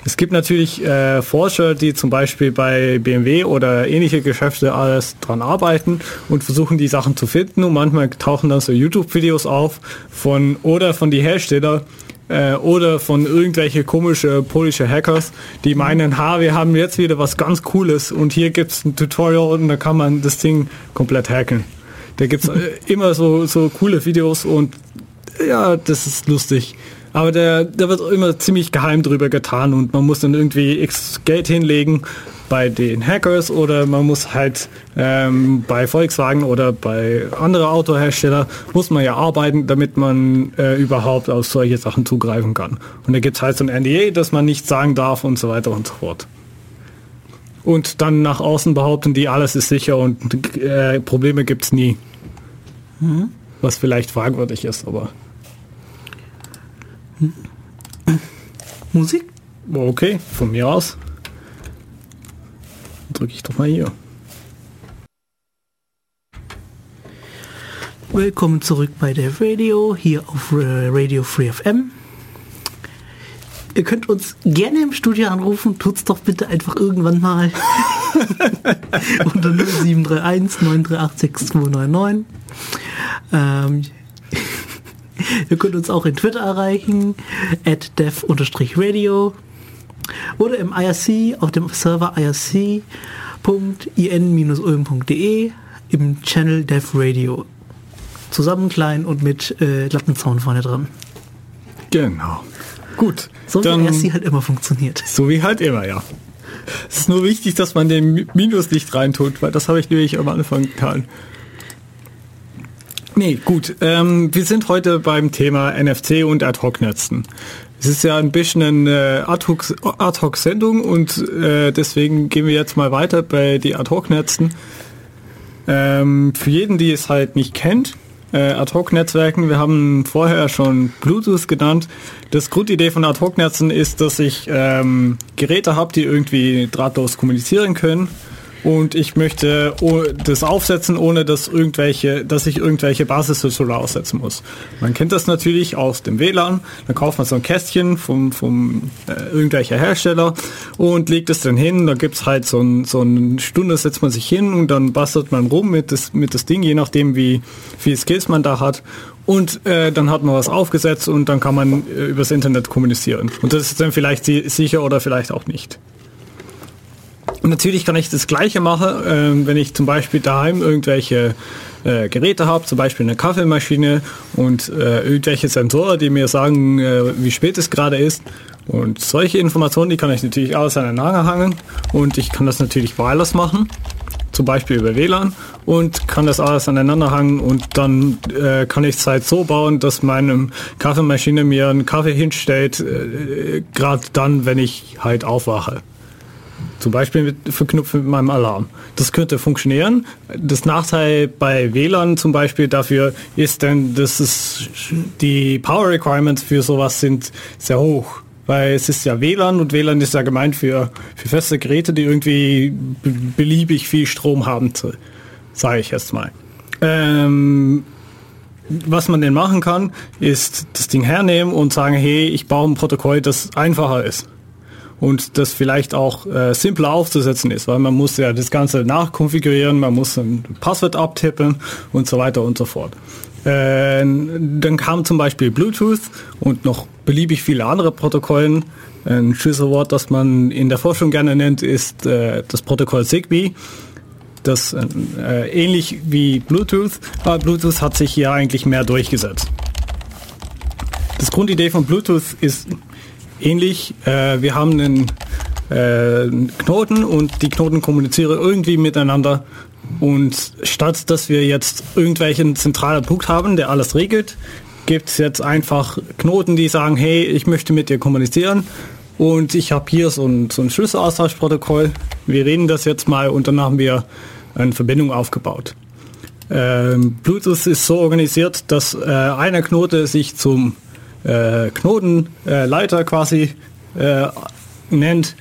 Es gibt natürlich äh, Forscher, die zum Beispiel bei BMW oder ähnliche Geschäfte alles dran arbeiten und versuchen die Sachen zu finden und manchmal tauchen dann so YouTube-Videos auf von oder von die Hersteller äh, oder von irgendwelche komische polische Hackers, die meinen, ha, wir haben jetzt wieder was ganz Cooles und hier gibt es ein Tutorial und da kann man das Ding komplett hacken. Da gibt es äh, immer so, so coole Videos und ja, das ist lustig. Aber der, der wird immer ziemlich geheim drüber getan und man muss dann irgendwie x Geld hinlegen bei den Hackers oder man muss halt ähm, bei Volkswagen oder bei anderen Autohersteller muss man ja arbeiten, damit man äh, überhaupt auf solche Sachen zugreifen kann. Und da gibt es halt so ein NDA, dass man nichts sagen darf und so weiter und so fort. Und dann nach außen behaupten die, alles ist sicher und äh, Probleme gibt es nie. Mhm. Was vielleicht fragwürdig ist, aber Musik? Okay, von mir aus. Drücke ich doch mal hier. Willkommen zurück bei der Radio, hier auf Radio Free FM. Ihr könnt uns gerne im Studio anrufen, tut's doch bitte einfach irgendwann mal. Unter 0731 938 6299. Ähm, Ihr könnt uns auch in Twitter erreichen, at dev-radio. oder im IRC auf dem Server irc.in-ulm.de im Channel Dev Radio. Zusammen klein und mit äh, glatten Zaun vorne dran. Genau. Gut. So wie IRC halt immer funktioniert. So wie halt immer, ja. Es ist nur wichtig, dass man den Minus nicht reintut, weil das habe ich nämlich am Anfang getan. Nee, gut. Ähm, wir sind heute beim Thema NFC und Ad-Hoc-Netzen. Es ist ja ein bisschen eine Ad-Hoc-Sendung und äh, deswegen gehen wir jetzt mal weiter bei die Ad-Hoc-Netzen. Ähm, für jeden, die es halt nicht kennt, äh, Ad-Hoc-Netzwerken, wir haben vorher schon Bluetooth genannt. Das Grundidee von Ad-Hoc-Netzen ist, dass ich ähm, Geräte habe, die irgendwie drahtlos kommunizieren können und ich möchte das aufsetzen, ohne dass irgendwelche, dass ich irgendwelche Basisschlüssel aussetzen muss. Man kennt das natürlich aus dem WLAN. Da kauft man so ein Kästchen vom, vom äh, irgendwelcher Hersteller und legt es dann hin. Da gibt's halt so, ein, so eine Stunde, setzt man sich hin und dann bastelt man rum mit das, mit das Ding, je nachdem wie viel Skills man da hat. Und äh, dann hat man was aufgesetzt und dann kann man äh, übers Internet kommunizieren. Und das ist dann vielleicht sicher oder vielleicht auch nicht. Und natürlich kann ich das Gleiche machen, äh, wenn ich zum Beispiel daheim irgendwelche äh, Geräte habe, zum Beispiel eine Kaffeemaschine und äh, irgendwelche Sensoren, die mir sagen, äh, wie spät es gerade ist. Und solche Informationen, die kann ich natürlich alles aneinander hangen und ich kann das natürlich wireless machen, zum Beispiel über WLAN und kann das alles aneinander hangen und dann äh, kann ich es halt so bauen, dass meine Kaffeemaschine mir einen Kaffee hinstellt, äh, gerade dann, wenn ich halt aufwache. Zum Beispiel mit, verknüpft mit meinem Alarm. Das könnte funktionieren. Das Nachteil bei WLAN zum Beispiel dafür ist dann, dass es die Power Requirements für sowas sind sehr hoch. Weil es ist ja WLAN und WLAN ist ja gemeint für, für feste Geräte, die irgendwie beliebig viel Strom haben, sage ich jetzt mal. Ähm, was man denn machen kann, ist das Ding hernehmen und sagen, hey, ich baue ein Protokoll, das einfacher ist und das vielleicht auch äh, simpler aufzusetzen ist, weil man muss ja das Ganze nachkonfigurieren, man muss ein Passwort abtippen und so weiter und so fort. Äh, dann kam zum Beispiel Bluetooth und noch beliebig viele andere Protokollen. Ein Schlüsselwort, das man in der Forschung gerne nennt, ist äh, das Protokoll Zigbee. Das äh, ähnlich wie Bluetooth, aber Bluetooth hat sich hier eigentlich mehr durchgesetzt. Das Grundidee von Bluetooth ist ähnlich. Äh, wir haben einen äh, Knoten und die Knoten kommunizieren irgendwie miteinander. Und statt dass wir jetzt irgendwelchen zentralen Punkt haben, der alles regelt, gibt es jetzt einfach Knoten, die sagen, hey, ich möchte mit dir kommunizieren und ich habe hier so ein, so ein Schlüsselaustauschprotokoll. Wir reden das jetzt mal und dann haben wir eine Verbindung aufgebaut. Ähm, Bluetooth ist so organisiert, dass äh, einer Knote sich zum äh, Knotenleiter äh, quasi äh, nennt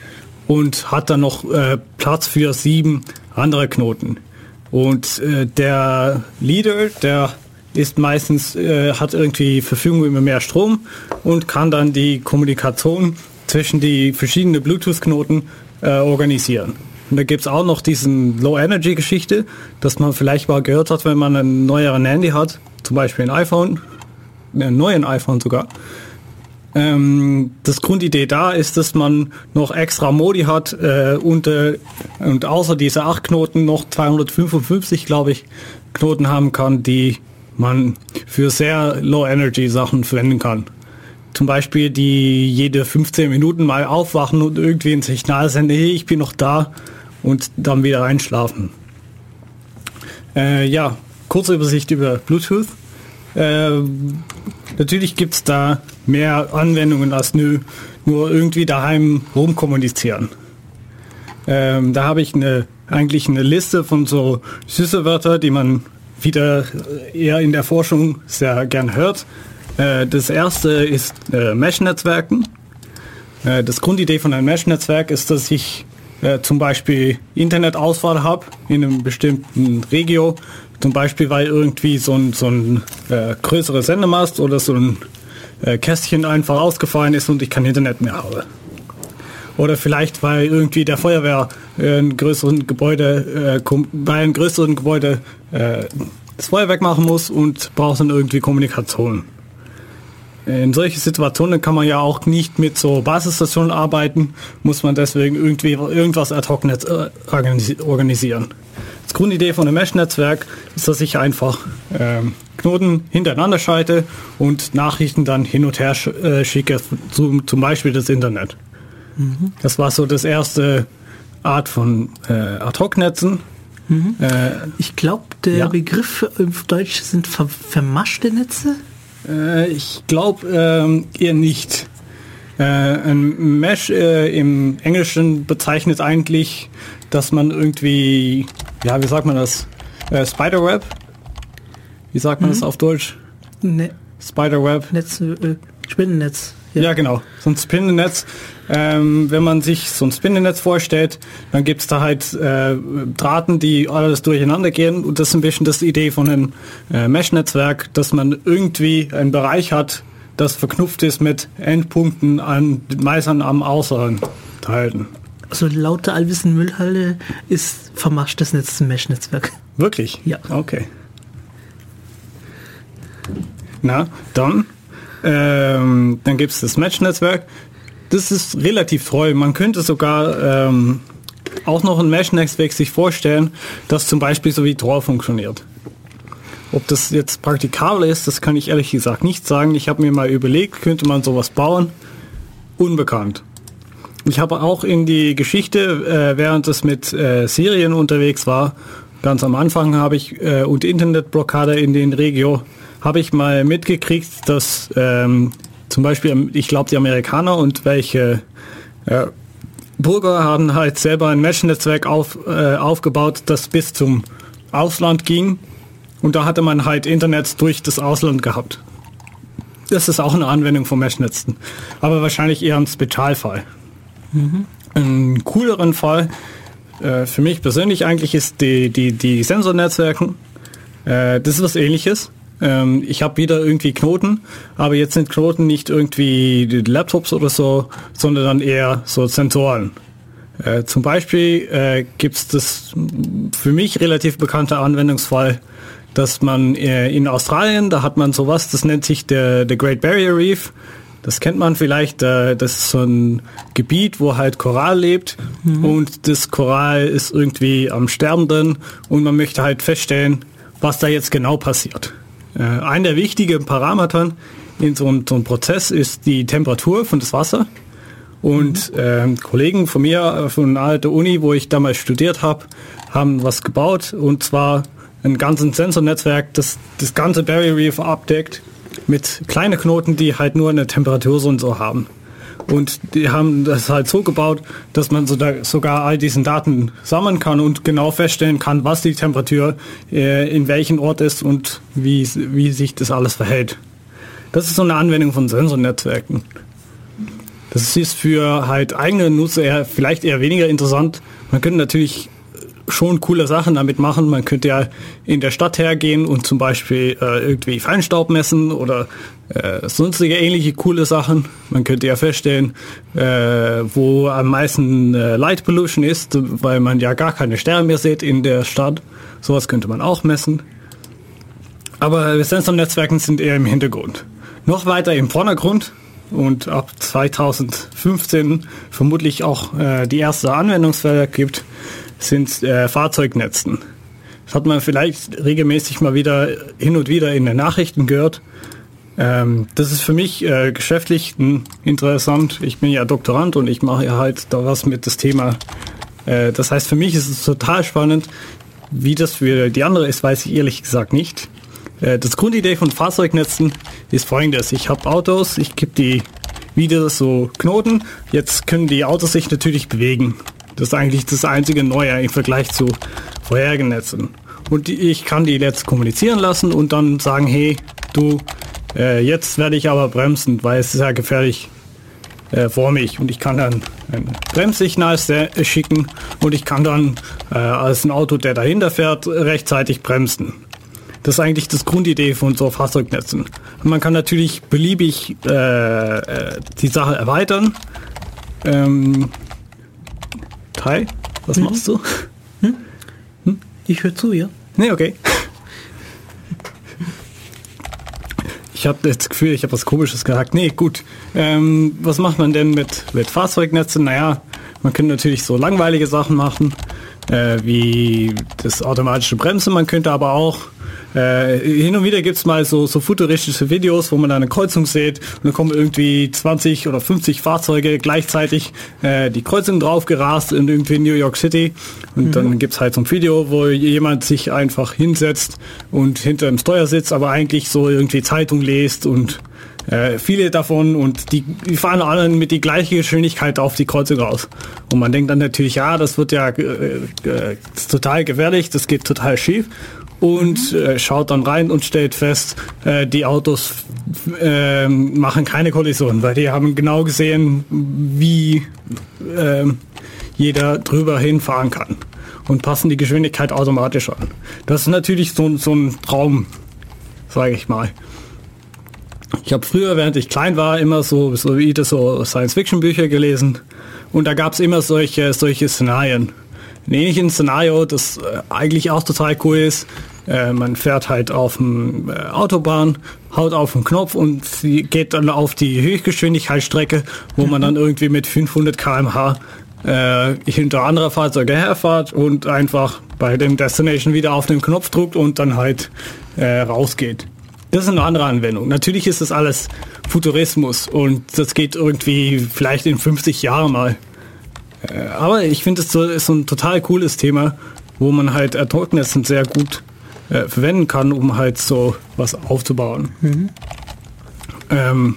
und hat dann noch äh, Platz für sieben andere Knoten. Und äh, der Leader, der ist meistens, hat irgendwie Verfügung über mehr Strom und kann dann die Kommunikation zwischen die verschiedenen Bluetooth-Knoten organisieren. Und da gibt es auch noch diesen Low-Energy-Geschichte, dass man vielleicht mal gehört hat, wenn man einen neueren Handy hat, zum Beispiel ein iPhone, neuen iPhone sogar. Ähm, das Grundidee da ist, dass man noch extra Modi hat äh, und, äh, und außer diese acht Knoten noch 255, glaube ich, Knoten haben kann, die man für sehr Low-Energy Sachen verwenden kann. Zum Beispiel die jede 15 Minuten mal aufwachen und irgendwie ein Signal senden, hey, ich bin noch da und dann wieder einschlafen. Äh, ja, kurze Übersicht über Bluetooth. Äh, natürlich gibt es da mehr Anwendungen als nur, nur irgendwie daheim rumkommunizieren. Ähm, da habe ich eine, eigentlich eine Liste von so Schlüsselwörter, die man wieder eher in der Forschung sehr gern hört. Äh, das erste ist äh, Mesh-Netzwerken. Äh, das Grundidee von einem Mesh-Netzwerk ist, dass ich äh, zum Beispiel Internetauswahl habe in einem bestimmten Regio zum Beispiel, weil irgendwie so ein, so ein äh, größeres Sendemast oder so ein äh, Kästchen einfach ausgefallen ist und ich kein Internet mehr habe. Oder vielleicht, weil irgendwie der Feuerwehr äh, ein größeren Gebäude, äh, bei einem größeren Gebäude äh, das Feuerwerk machen muss und braucht dann irgendwie Kommunikation. In solchen Situationen kann man ja auch nicht mit so Basisstationen arbeiten, muss man deswegen irgendwie irgendwas ad hoc Netz, äh, organisieren. Das Grundidee von einem Mesh-Netzwerk ist, dass ich einfach ähm, Knoten hintereinander schalte und Nachrichten dann hin und her sch äh, schicke, zum, zum Beispiel das Internet. Mhm. Das war so das erste Art von äh, Ad-Hoc-Netzen. Mhm. Äh, ich glaube, der ja. Begriff auf Deutsch sind ver vermaschte Netze. Äh, ich glaube ähm, eher nicht. Äh, ein Mesh äh, im Englischen bezeichnet eigentlich, dass man irgendwie, ja, wie sagt man das? Äh, Spiderweb? Wie sagt man mhm. das auf Deutsch? Ne Spiderweb. Netz, äh, Spinnennetz. Ja. ja, genau. So ein Spinnennetz. Ähm, wenn man sich so ein Spinnennetz vorstellt, dann gibt es da halt äh, Drahten, die alles durcheinander gehen. Und das ist ein bisschen das Idee von einem äh, Mesh-Netzwerk, dass man irgendwie einen Bereich hat, das verknüpft ist mit Endpunkten an meistens am Außeren Teilen. Also laut der Allwissen Müllhalle ist vermaschtes Netz ein Mesh-Netzwerk. Wirklich? Ja. Okay. Na, dann ähm, dann gibt es das Mesh-Netzwerk. Das ist relativ treu. Man könnte sogar ähm, auch noch ein Mesh-Netzwerk sich vorstellen, das zum Beispiel so wie Tor funktioniert. Ob das jetzt praktikabel ist, das kann ich ehrlich gesagt nicht sagen. Ich habe mir mal überlegt, könnte man sowas bauen? Unbekannt. Ich habe auch in die Geschichte, äh, während es mit äh, Syrien unterwegs war, ganz am Anfang habe ich äh, und Internetblockade in den Regio habe ich mal mitgekriegt, dass ähm, zum Beispiel, ich glaube, die Amerikaner und welche äh, Bürger haben halt selber ein Mesh-Netzwerk auf, äh, aufgebaut, das bis zum Ausland ging. Und da hatte man halt Internet durch das Ausland gehabt. Das ist auch eine Anwendung von Mesh-Netzen. Aber wahrscheinlich eher ein Spezialfall. Mhm. Ein cooleren Fall äh, für mich persönlich eigentlich ist die, die, die Sensornetzwerken. Äh, das ist was ähnliches. Ähm, ich habe wieder irgendwie Knoten, aber jetzt sind Knoten nicht irgendwie Laptops oder so, sondern dann eher so Sensoren. Äh, zum Beispiel äh, gibt es das für mich relativ bekannte Anwendungsfall, dass man äh, in Australien, da hat man sowas, das nennt sich der, der Great Barrier Reef. Das kennt man vielleicht, äh, das ist so ein Gebiet, wo halt Korall lebt mhm. und das Korall ist irgendwie am Sterben drin und man möchte halt feststellen, was da jetzt genau passiert. Äh, ein der wichtigen Parameter in so einem, so einem Prozess ist die Temperatur von das Wasser. Und äh, Kollegen von mir äh, von einer alten Uni, wo ich damals studiert habe, haben was gebaut und zwar ein ganzes Sensornetzwerk, das das ganze Barrier Reef abdeckt mit kleinen Knoten, die halt nur eine Temperatursensor haben. Und die haben das halt so gebaut, dass man sogar all diesen Daten sammeln kann und genau feststellen kann, was die Temperatur äh, in welchem Ort ist und wie, wie sich das alles verhält. Das ist so eine Anwendung von Sensornetzwerken. Das ist für halt eigene Nutzer vielleicht eher weniger interessant. Man könnte natürlich schon coole Sachen damit machen. Man könnte ja in der Stadt hergehen und zum Beispiel äh, irgendwie Feinstaub messen oder äh, sonstige ähnliche coole Sachen. Man könnte ja feststellen, äh, wo am meisten äh, Light Pollution ist, weil man ja gar keine Sterne mehr sieht in der Stadt. Sowas könnte man auch messen. Aber Sensornetzwerken sind eher im Hintergrund. Noch weiter im Vordergrund und ab 2015 vermutlich auch äh, die erste Anwendungsfälle gibt, sind äh, Fahrzeugnetzen. Das hat man vielleicht regelmäßig mal wieder hin und wieder in den Nachrichten gehört. Ähm, das ist für mich äh, geschäftlich interessant. Ich bin ja Doktorand und ich mache ja halt da was mit das Thema. Äh, das heißt, für mich ist es total spannend. Wie das für die andere ist, weiß ich ehrlich gesagt nicht. Äh, das Grundidee von Fahrzeugnetzen ist folgendes. Ich habe Autos, ich gebe die wieder so Knoten. Jetzt können die Autos sich natürlich bewegen. Das ist eigentlich das einzige Neue im Vergleich zu vorherigen Netzen. Und ich kann die jetzt kommunizieren lassen und dann sagen, hey, du, äh, jetzt werde ich aber bremsen, weil es ist ja gefährlich äh, vor mich. Und ich kann dann ein Bremssignal schicken und ich kann dann äh, als ein Auto, der dahinter fährt, rechtzeitig bremsen. Das ist eigentlich das Grundidee von so Fahrzeugnetzen. Man kann natürlich beliebig äh, äh, die Sache erweitern. Ähm, Hi, was mhm. machst du? Hm? Hm? Ich höre zu, ja. Nee, okay. Ich habe das Gefühl, ich habe was Komisches gesagt. Nee, gut. Ähm, was macht man denn mit, mit Fahrzeugnetzen? Naja, man könnte natürlich so langweilige Sachen machen, äh, wie das automatische Bremsen. Man könnte aber auch äh, hin und wieder gibt's mal so, so futuristische Videos, wo man eine Kreuzung sieht und dann kommen irgendwie 20 oder 50 Fahrzeuge gleichzeitig äh, die Kreuzung drauf gerast in irgendwie New York City. Und mhm. dann gibt's halt so ein Video, wo jemand sich einfach hinsetzt und hinter dem Steuersitz, aber eigentlich so irgendwie Zeitung liest und äh, viele davon und die, die fahren alle mit die gleiche Geschwindigkeit auf die Kreuzung raus. Und man denkt dann natürlich, ja, das wird ja äh, äh, total gefährlich, das geht total schief und äh, schaut dann rein und stellt fest, äh, die Autos äh, machen keine Kollision, weil die haben genau gesehen, wie äh, jeder drüber hinfahren kann und passen die Geschwindigkeit automatisch an. Das ist natürlich so, so ein Traum, sage ich mal. Ich habe früher, während ich klein war, immer so, so so Science-Fiction-Bücher gelesen und da gab es immer solche, solche Szenarien ein ähnliches Szenario, das äh, eigentlich auch total cool ist. Äh, man fährt halt auf dem äh, Autobahn, haut auf den Knopf und sie geht dann auf die Höchstgeschwindigkeitsstrecke, wo man dann irgendwie mit 500 km/h hinter andere Fahrzeuge herfahrt und einfach bei dem Destination wieder auf den Knopf druckt und dann halt äh, rausgeht. Das ist eine andere Anwendung. Natürlich ist das alles Futurismus und das geht irgendwie vielleicht in 50 Jahren mal. Äh, aber ich finde, es so, ist so ein total cooles Thema, wo man halt Erzeugnissen sehr gut äh, verwenden kann, um halt so was aufzubauen. Mhm. Ähm,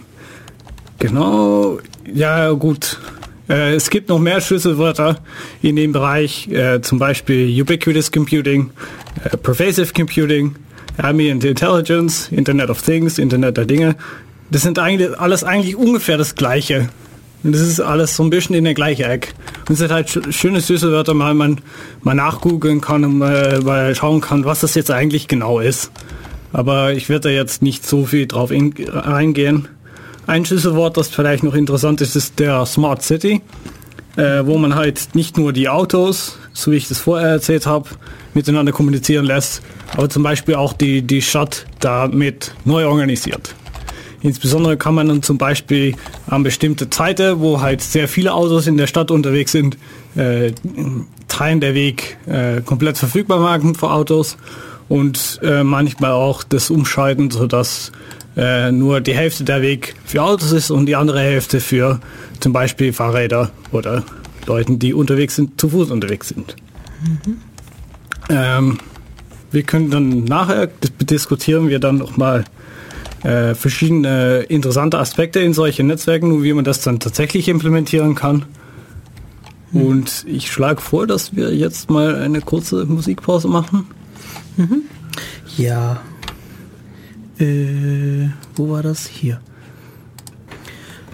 genau, ja gut. Äh, es gibt noch mehr Schlüsselwörter in dem Bereich, äh, zum Beispiel Ubiquitous Computing, äh, Pervasive Computing, Ambient Intelligence, Internet of Things, Internet der Dinge. Das sind eigentlich alles eigentlich ungefähr das Gleiche. Und das ist alles so ein bisschen in der gleichen Eck. Und es sind halt schöne süße Wörter, mal man mal nachgoogeln kann und mal, mal schauen kann, was das jetzt eigentlich genau ist. Aber ich werde da jetzt nicht so viel drauf eingehen. Ein Schlüsselwort, das vielleicht noch interessant ist, ist der Smart City, äh, wo man halt nicht nur die Autos, so wie ich das vorher erzählt habe, miteinander kommunizieren lässt, aber zum Beispiel auch die, die Stadt damit neu organisiert. Insbesondere kann man dann zum Beispiel an bestimmte Zeiten, wo halt sehr viele Autos in der Stadt unterwegs sind, äh, Teilen der Weg äh, komplett verfügbar machen für Autos und äh, manchmal auch das umschalten, sodass äh, nur die Hälfte der Weg für Autos ist und die andere Hälfte für zum Beispiel Fahrräder oder Leuten, die unterwegs sind, zu Fuß unterwegs sind. Mhm. Ähm, wir können dann nachher diskutieren wir dann nochmal äh, verschiedene interessante Aspekte in solchen Netzwerken und wie man das dann tatsächlich implementieren kann. Mhm. Und ich schlage vor, dass wir jetzt mal eine kurze Musikpause machen. Mhm. Ja. Äh, wo war das? Hier.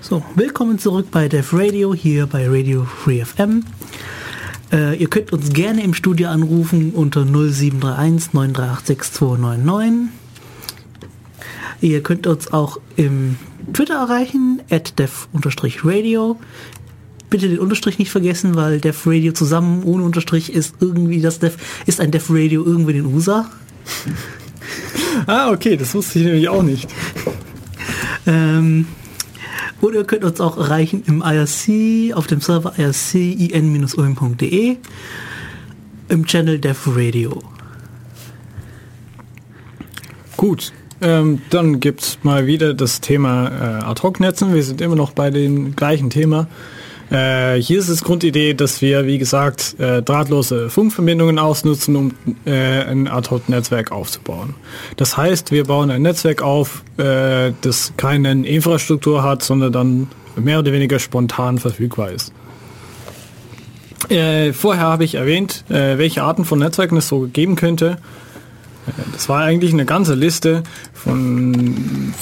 So, willkommen zurück bei Def Radio, hier bei Radio Free FM. Äh, ihr könnt uns gerne im Studio anrufen unter 0731 938 6299. Ihr könnt uns auch im Twitter erreichen, at dev-radio. Bitte den Unterstrich nicht vergessen, weil Dev Radio zusammen ohne Unterstrich ist irgendwie das Dev, ist ein Dev Radio irgendwie in den USA. ah, okay, das wusste ich nämlich auch nicht. ähm, oder ihr könnt uns auch erreichen im IRC, auf dem Server ircin-ulm.de, im Channel Dev Radio. Gut, ähm, dann gibt es mal wieder das Thema äh, Ad-Hoc-Netzen. Wir sind immer noch bei dem gleichen Thema. Äh, hier ist es Grundidee, dass wir, wie gesagt, äh, drahtlose Funkverbindungen ausnutzen, um äh, ein Ad-Hoc-Netzwerk aufzubauen. Das heißt, wir bauen ein Netzwerk auf, äh, das keine Infrastruktur hat, sondern dann mehr oder weniger spontan verfügbar ist. Äh, vorher habe ich erwähnt, welche Arten von Netzwerken es so geben könnte. Das war eigentlich eine ganze Liste von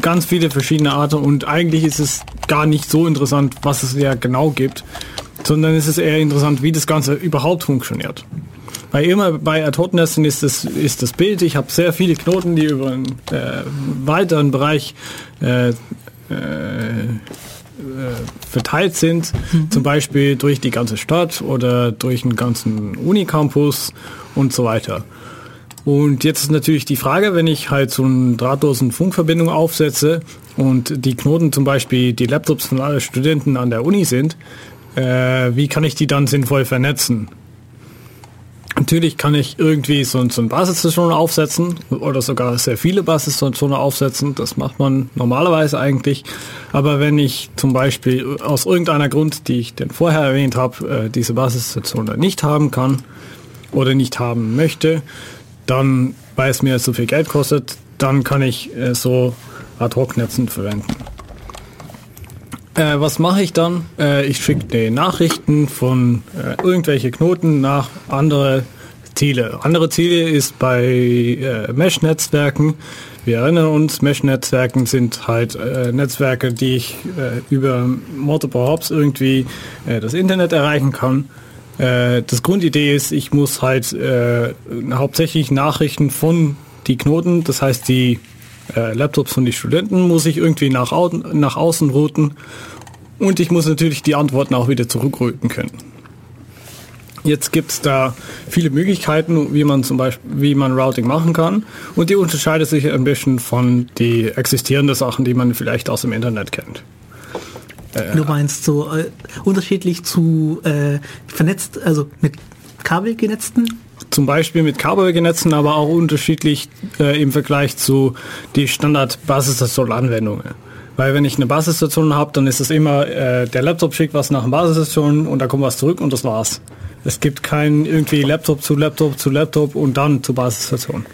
ganz viele verschiedene Arten und eigentlich ist es gar nicht so interessant, was es ja genau gibt, sondern es ist eher interessant, wie das Ganze überhaupt funktioniert. Weil immer bei Ad-Hoc-Netzen ist das, ist das Bild, ich habe sehr viele Knoten, die über einen äh, weiteren Bereich äh, äh, verteilt sind, mhm. zum Beispiel durch die ganze Stadt oder durch den ganzen Unicampus und so weiter. Und jetzt ist natürlich die Frage, wenn ich halt so eine drahtlosen Funkverbindung aufsetze und die Knoten zum Beispiel die Laptops von allen Studenten an der Uni sind, äh, wie kann ich die dann sinnvoll vernetzen? Natürlich kann ich irgendwie so, so eine Basisstation aufsetzen oder sogar sehr viele Basisstationen aufsetzen. Das macht man normalerweise eigentlich. Aber wenn ich zum Beispiel aus irgendeiner Grund, die ich denn vorher erwähnt habe, äh, diese Basisstation nicht haben kann oder nicht haben möchte, dann, weil es mir so viel Geld kostet, dann kann ich äh, so Ad-Hoc-Netzen verwenden. Äh, was mache ich dann? Äh, ich schicke Nachrichten von äh, irgendwelche Knoten nach andere Ziele. Andere Ziele ist bei äh, Mesh-Netzwerken. Wir erinnern uns, Mesh-Netzwerken sind halt äh, Netzwerke, die ich äh, über Multiple Hops irgendwie das Internet erreichen kann. Äh, das Grundidee ist, ich muss halt äh, hauptsächlich Nachrichten von die Knoten, das heißt die äh, Laptops von den Studenten, muss ich irgendwie nach, au nach außen routen und ich muss natürlich die Antworten auch wieder zurückrouten können. Jetzt gibt es da viele Möglichkeiten, wie man zum Beispiel, wie man Routing machen kann. Und die unterscheidet sich ein bisschen von die existierenden Sachen, die man vielleicht aus dem Internet kennt. Du meinst so äh, unterschiedlich zu äh, vernetzt, also mit kabelgenetzten? Zum Beispiel mit kabelgenetzten, aber auch unterschiedlich äh, im Vergleich zu die Standard-Basisstation-Anwendungen. Weil wenn ich eine Basisstation habe, dann ist es immer, äh, der Laptop schickt was nach einer Basisstation und da kommt was zurück und das war's. Es gibt kein irgendwie Laptop zu Laptop zu Laptop und dann zur Basisstation.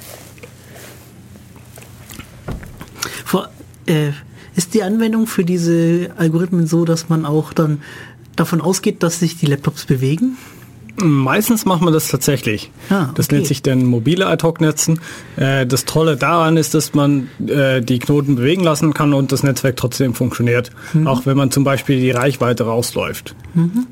Vor, äh, ist die Anwendung für diese Algorithmen so, dass man auch dann davon ausgeht, dass sich die Laptops bewegen? Meistens macht man das tatsächlich. Ah, okay. Das nennt sich dann mobile Ad-Hoc-Netzen. Äh, das Tolle daran ist, dass man äh, die Knoten bewegen lassen kann und das Netzwerk trotzdem funktioniert, mhm. auch wenn man zum Beispiel die Reichweite rausläuft. Mhm.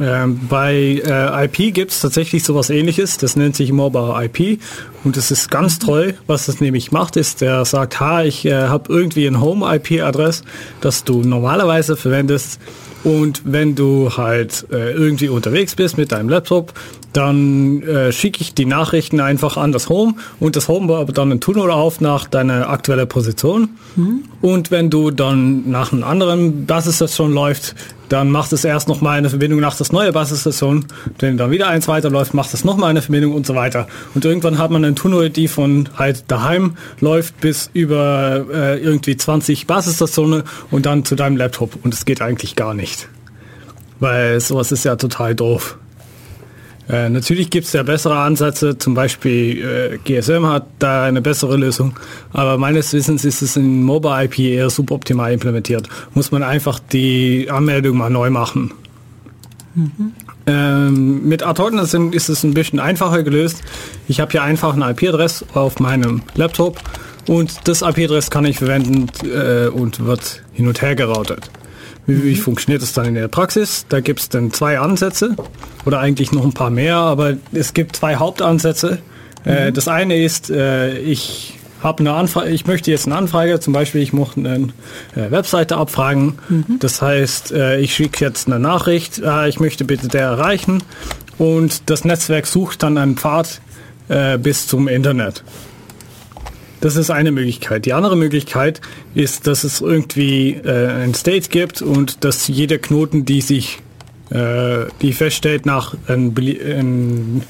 Ähm, bei äh, IP gibt es tatsächlich sowas ähnliches, das nennt sich Mobile IP und das ist ganz toll, was das nämlich macht, ist, der sagt, ha, ich äh, habe irgendwie ein Home-IP-Adress, das du normalerweise verwendest. Und wenn du halt äh, irgendwie unterwegs bist mit deinem Laptop, dann äh, schicke ich die Nachrichten einfach an das Home. Und das Home baut dann ein Tunnel auf nach deiner aktuellen Position. Mhm. Und wenn du dann nach einem anderen Basisstation läuft, dann macht es erst nochmal eine Verbindung nach das neue Basisstation, wenn dann wieder eins weiterläuft, macht es nochmal eine Verbindung und so weiter. Und irgendwann hat man einen Tunnel, die von halt daheim läuft bis über äh, irgendwie 20 Basisstationen und dann zu deinem Laptop. Und es geht eigentlich gar nicht. Weil sowas ist ja total doof. Äh, natürlich gibt es ja bessere Ansätze, zum Beispiel äh, GSM hat da eine bessere Lösung, aber meines Wissens ist es in Mobile IP eher suboptimal implementiert. Muss man einfach die Anmeldung mal neu machen. Mhm. Ähm, mit Artogness ist es ein bisschen einfacher gelöst. Ich habe hier einfach eine IP-Adresse auf meinem Laptop und das IP-Adress kann ich verwenden äh, und wird hin und her geroutet. Wie, wie funktioniert das dann in der Praxis? Da gibt es dann zwei Ansätze oder eigentlich noch ein paar mehr, aber es gibt zwei Hauptansätze. Äh, mhm. das eine ist, äh, ich habe eine Anfrage, ich möchte jetzt eine Anfrage, zum Beispiel ich möchte eine äh, Webseite abfragen. Mhm. Das heißt, ich schicke jetzt eine Nachricht, äh, ich möchte bitte der erreichen und das Netzwerk sucht dann einen Pfad bis zum Internet. Das ist eine Möglichkeit. Die andere Möglichkeit ist, dass es irgendwie äh, ein State gibt und dass jeder Knoten, die sich, äh, die feststellt nach ein, ein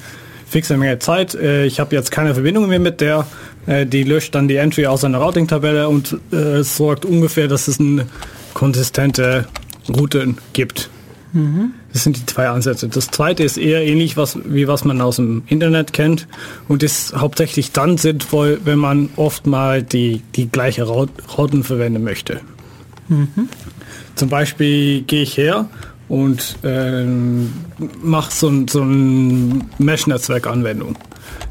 fixer Menge Zeit, äh, ich habe jetzt keine Verbindung mehr mit der, äh, die löscht dann die Entry aus einer Routing-Tabelle und äh, sorgt ungefähr, dass es eine konsistente Route gibt. Mhm. Das sind die zwei Ansätze. Das zweite ist eher ähnlich, was, wie was man aus dem Internet kennt und ist hauptsächlich dann sinnvoll, wenn man oft mal die, die gleiche Routen verwenden möchte. Mhm. Zum Beispiel gehe ich her und äh, mache so, ein, so ein Mesh-Netzwerk-Anwendung.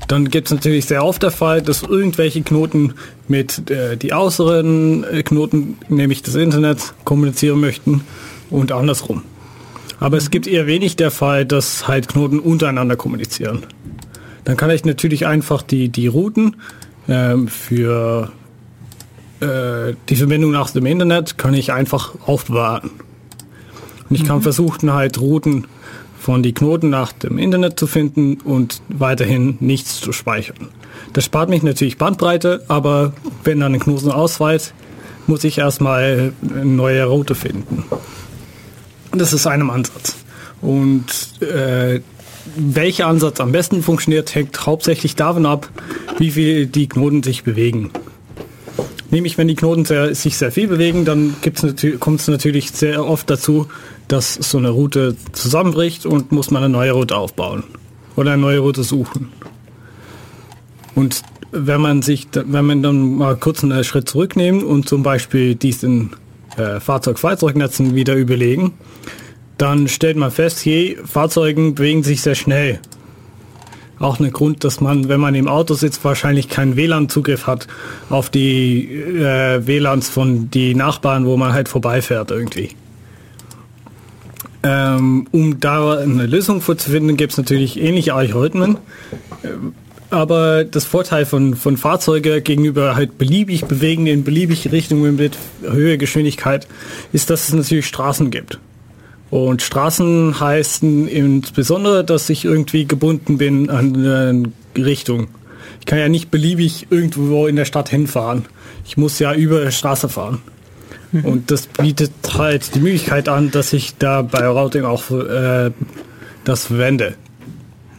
Dann gibt es natürlich sehr oft der Fall, dass irgendwelche Knoten mit äh, die äußeren Knoten, nämlich das Internet, kommunizieren möchten und andersrum. Aber es gibt eher wenig der Fall, dass halt Knoten untereinander kommunizieren. Dann kann ich natürlich einfach die, die Routen ähm, für äh, die Verbindung nach dem Internet kann ich einfach aufbewahren. Und ich kann mhm. versuchen halt Routen von die Knoten nach dem Internet zu finden und weiterhin nichts zu speichern. Das spart mich natürlich Bandbreite, aber wenn dann ein Knoten ausfällt, muss ich erstmal eine neue Route finden. Das ist einem Ansatz. Und äh, welcher Ansatz am besten funktioniert, hängt hauptsächlich davon ab, wie viel die Knoten sich bewegen. Nämlich, wenn die Knoten sehr, sich sehr viel bewegen, dann kommt es natürlich sehr oft dazu, dass so eine Route zusammenbricht und muss man eine neue Route aufbauen oder eine neue Route suchen. Und wenn man sich, wenn man dann mal kurz einen Schritt zurücknehmen und zum Beispiel diesen äh, Fahrzeug-Fahrzeugnetzen wieder überlegen, dann stellt man fest, je Fahrzeugen bewegen sich sehr schnell. Auch ein Grund, dass man, wenn man im Auto sitzt, wahrscheinlich keinen WLAN-Zugriff hat auf die äh, WLANs von die Nachbarn, wo man halt vorbeifährt irgendwie. Ähm, um da eine Lösung für zu finden, gibt es natürlich ähnliche Algorithmen. Aber das Vorteil von, von Fahrzeugen gegenüber halt beliebig bewegen in beliebige Richtungen mit Höhe, Geschwindigkeit, ist, dass es natürlich Straßen gibt. Und Straßen heißen insbesondere, dass ich irgendwie gebunden bin an eine Richtung. Ich kann ja nicht beliebig irgendwo in der Stadt hinfahren. Ich muss ja über der Straße fahren. Mhm. Und das bietet halt die Möglichkeit an, dass ich da bei Routing auch äh, das verwende.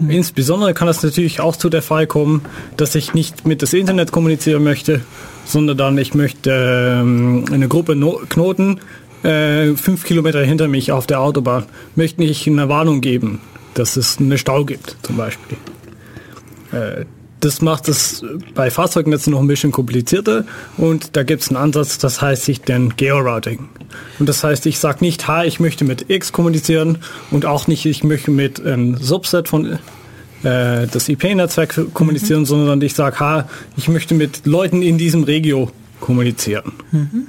Mhm. Insbesondere kann es natürlich auch zu der Fall kommen, dass ich nicht mit das Internet kommunizieren möchte, sondern dann ich möchte ähm, eine Gruppe no Knoten äh, fünf Kilometer hinter mich auf der Autobahn, möchte ich eine Warnung geben, dass es eine Stau gibt, zum Beispiel. Äh, das macht es bei Fahrzeugnetzen noch ein bisschen komplizierter und da gibt es einen Ansatz, das heißt sich denn Georouting. Und das heißt, ich sage nicht, ha, ich möchte mit X kommunizieren und auch nicht, ich möchte mit einem Subset von äh, das IP-Netzwerk kommunizieren, mhm. sondern ich sage, ha, ich möchte mit Leuten in diesem Regio kommunizieren. Mhm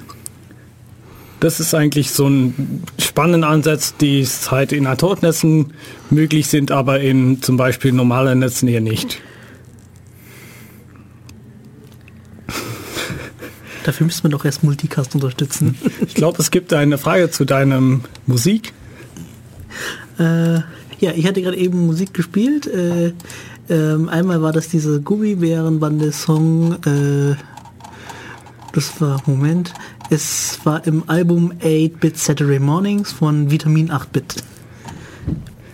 das ist eigentlich so ein spannender Ansatz, die halt in Atomnetzen möglich sind, aber in zum Beispiel normalen Netzen eher nicht. Dafür müsste man doch erst Multicast unterstützen. Ich glaube, es gibt eine Frage zu deinem Musik. Äh, ja, ich hatte gerade eben Musik gespielt. Äh, äh, einmal war das diese Gummibärenbande-Song. Äh, das war, Moment, es war im Album 8-Bit Saturday Mornings von Vitamin 8-Bit.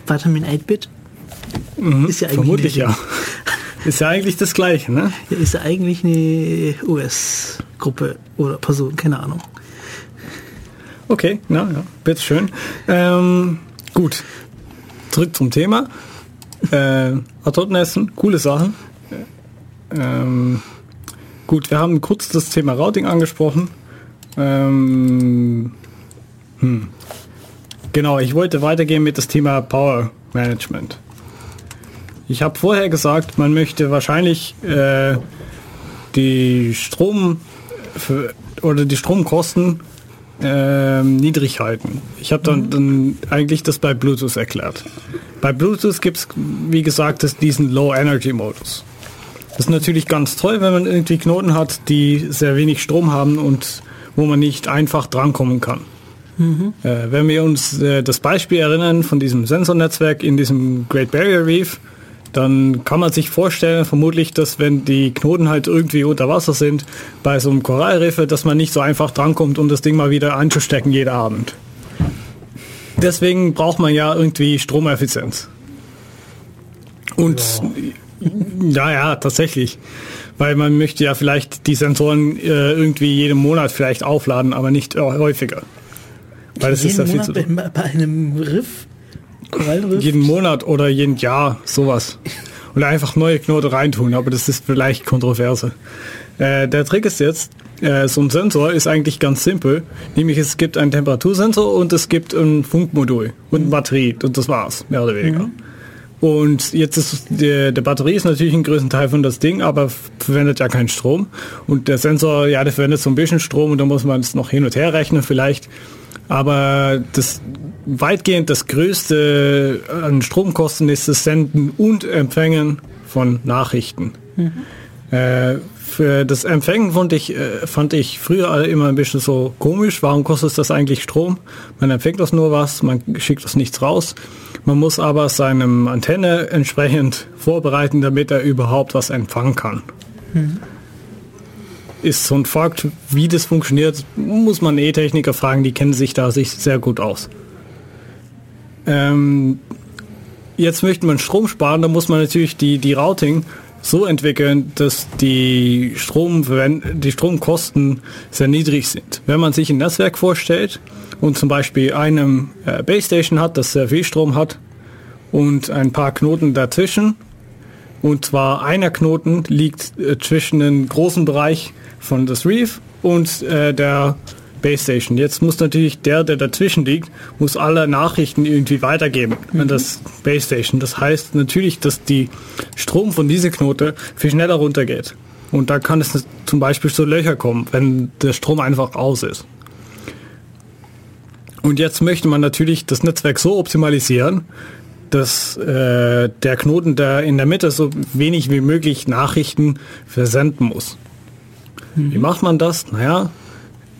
Vitamin 8-Bit? Mhm, ist ja eigentlich vermutlich ja. Ist ja eigentlich das gleiche, ne? Ist ja eigentlich eine US-Gruppe oder Person, keine Ahnung. Okay, na ja, bitteschön. Ähm, gut, zurück zum Thema. Äh, Atomnessen, coole Sachen. Ähm, gut, wir haben kurz das Thema Routing angesprochen. Ähm, hm. Genau, ich wollte weitergehen mit das Thema Power Management. Ich habe vorher gesagt, man möchte wahrscheinlich äh, die Strom für, oder die Stromkosten äh, niedrig halten. Ich habe dann, dann eigentlich das bei Bluetooth erklärt. Bei Bluetooth gibt es, wie gesagt, das, diesen Low-Energy-Modus. Das ist natürlich ganz toll, wenn man irgendwie Knoten hat, die sehr wenig Strom haben und wo man nicht einfach drankommen kann. Mhm. Äh, wenn wir uns äh, das Beispiel erinnern von diesem Sensornetzwerk in diesem Great Barrier Reef, dann kann man sich vorstellen, vermutlich, dass wenn die Knoten halt irgendwie unter Wasser sind, bei so einem Korallriffe, dass man nicht so einfach drankommt, um das Ding mal wieder einzustecken jeden Abend. Deswegen braucht man ja irgendwie Stromeffizienz. Und ja, ja, ja tatsächlich weil man möchte ja vielleicht die Sensoren äh, irgendwie jeden Monat vielleicht aufladen, aber nicht äh, häufiger. Weil das ist ja viel zu bei, bei einem Riff? Korallenriff? Jeden Monat oder jeden Jahr, sowas. Oder einfach neue Knoten reintun, aber das ist vielleicht kontroverse. Äh, der Trick ist jetzt, äh, so ein Sensor ist eigentlich ganz simpel. Nämlich es gibt einen Temperatursensor und es gibt ein Funkmodul und eine Batterie und das war's, mehr oder weniger. Mhm. Und jetzt ist der, der Batterie ist natürlich ein größten Teil von das Ding, aber verwendet ja keinen Strom. Und der Sensor, ja, der verwendet so ein bisschen Strom und da muss man es noch hin und her rechnen vielleicht. Aber das weitgehend das größte an Stromkosten ist das Senden und Empfängen von Nachrichten. Mhm. Äh, für das Empfängen fand ich, äh, fand ich früher immer ein bisschen so komisch. Warum kostet das eigentlich Strom? Man empfängt das nur was, man schickt das nichts raus. Man muss aber seinem Antenne entsprechend vorbereiten, damit er überhaupt was empfangen kann. Mhm. Ist so ein Fakt, wie das funktioniert, muss man E-Techniker fragen, die kennen sich da sich sehr gut aus. Ähm, jetzt möchte man Strom sparen, da muss man natürlich die, die Routing so entwickeln, dass die, Strom, die Stromkosten sehr niedrig sind. Wenn man sich ein Netzwerk vorstellt und zum Beispiel eine äh, Base Station hat, das sehr viel Strom hat und ein paar Knoten dazwischen, und zwar einer Knoten liegt äh, zwischen einem großen Bereich von das Reef und äh, der Base Station. Jetzt muss natürlich der, der dazwischen liegt, muss alle Nachrichten irgendwie weitergeben mhm. an das Base Station. Das heißt natürlich, dass die Strom von dieser Knote viel schneller runtergeht. Und da kann es zum Beispiel zu Löcher kommen, wenn der Strom einfach aus ist. Und jetzt möchte man natürlich das Netzwerk so optimalisieren, dass äh, der Knoten, der in der Mitte so wenig wie möglich Nachrichten versenden muss. Mhm. Wie macht man das? Naja,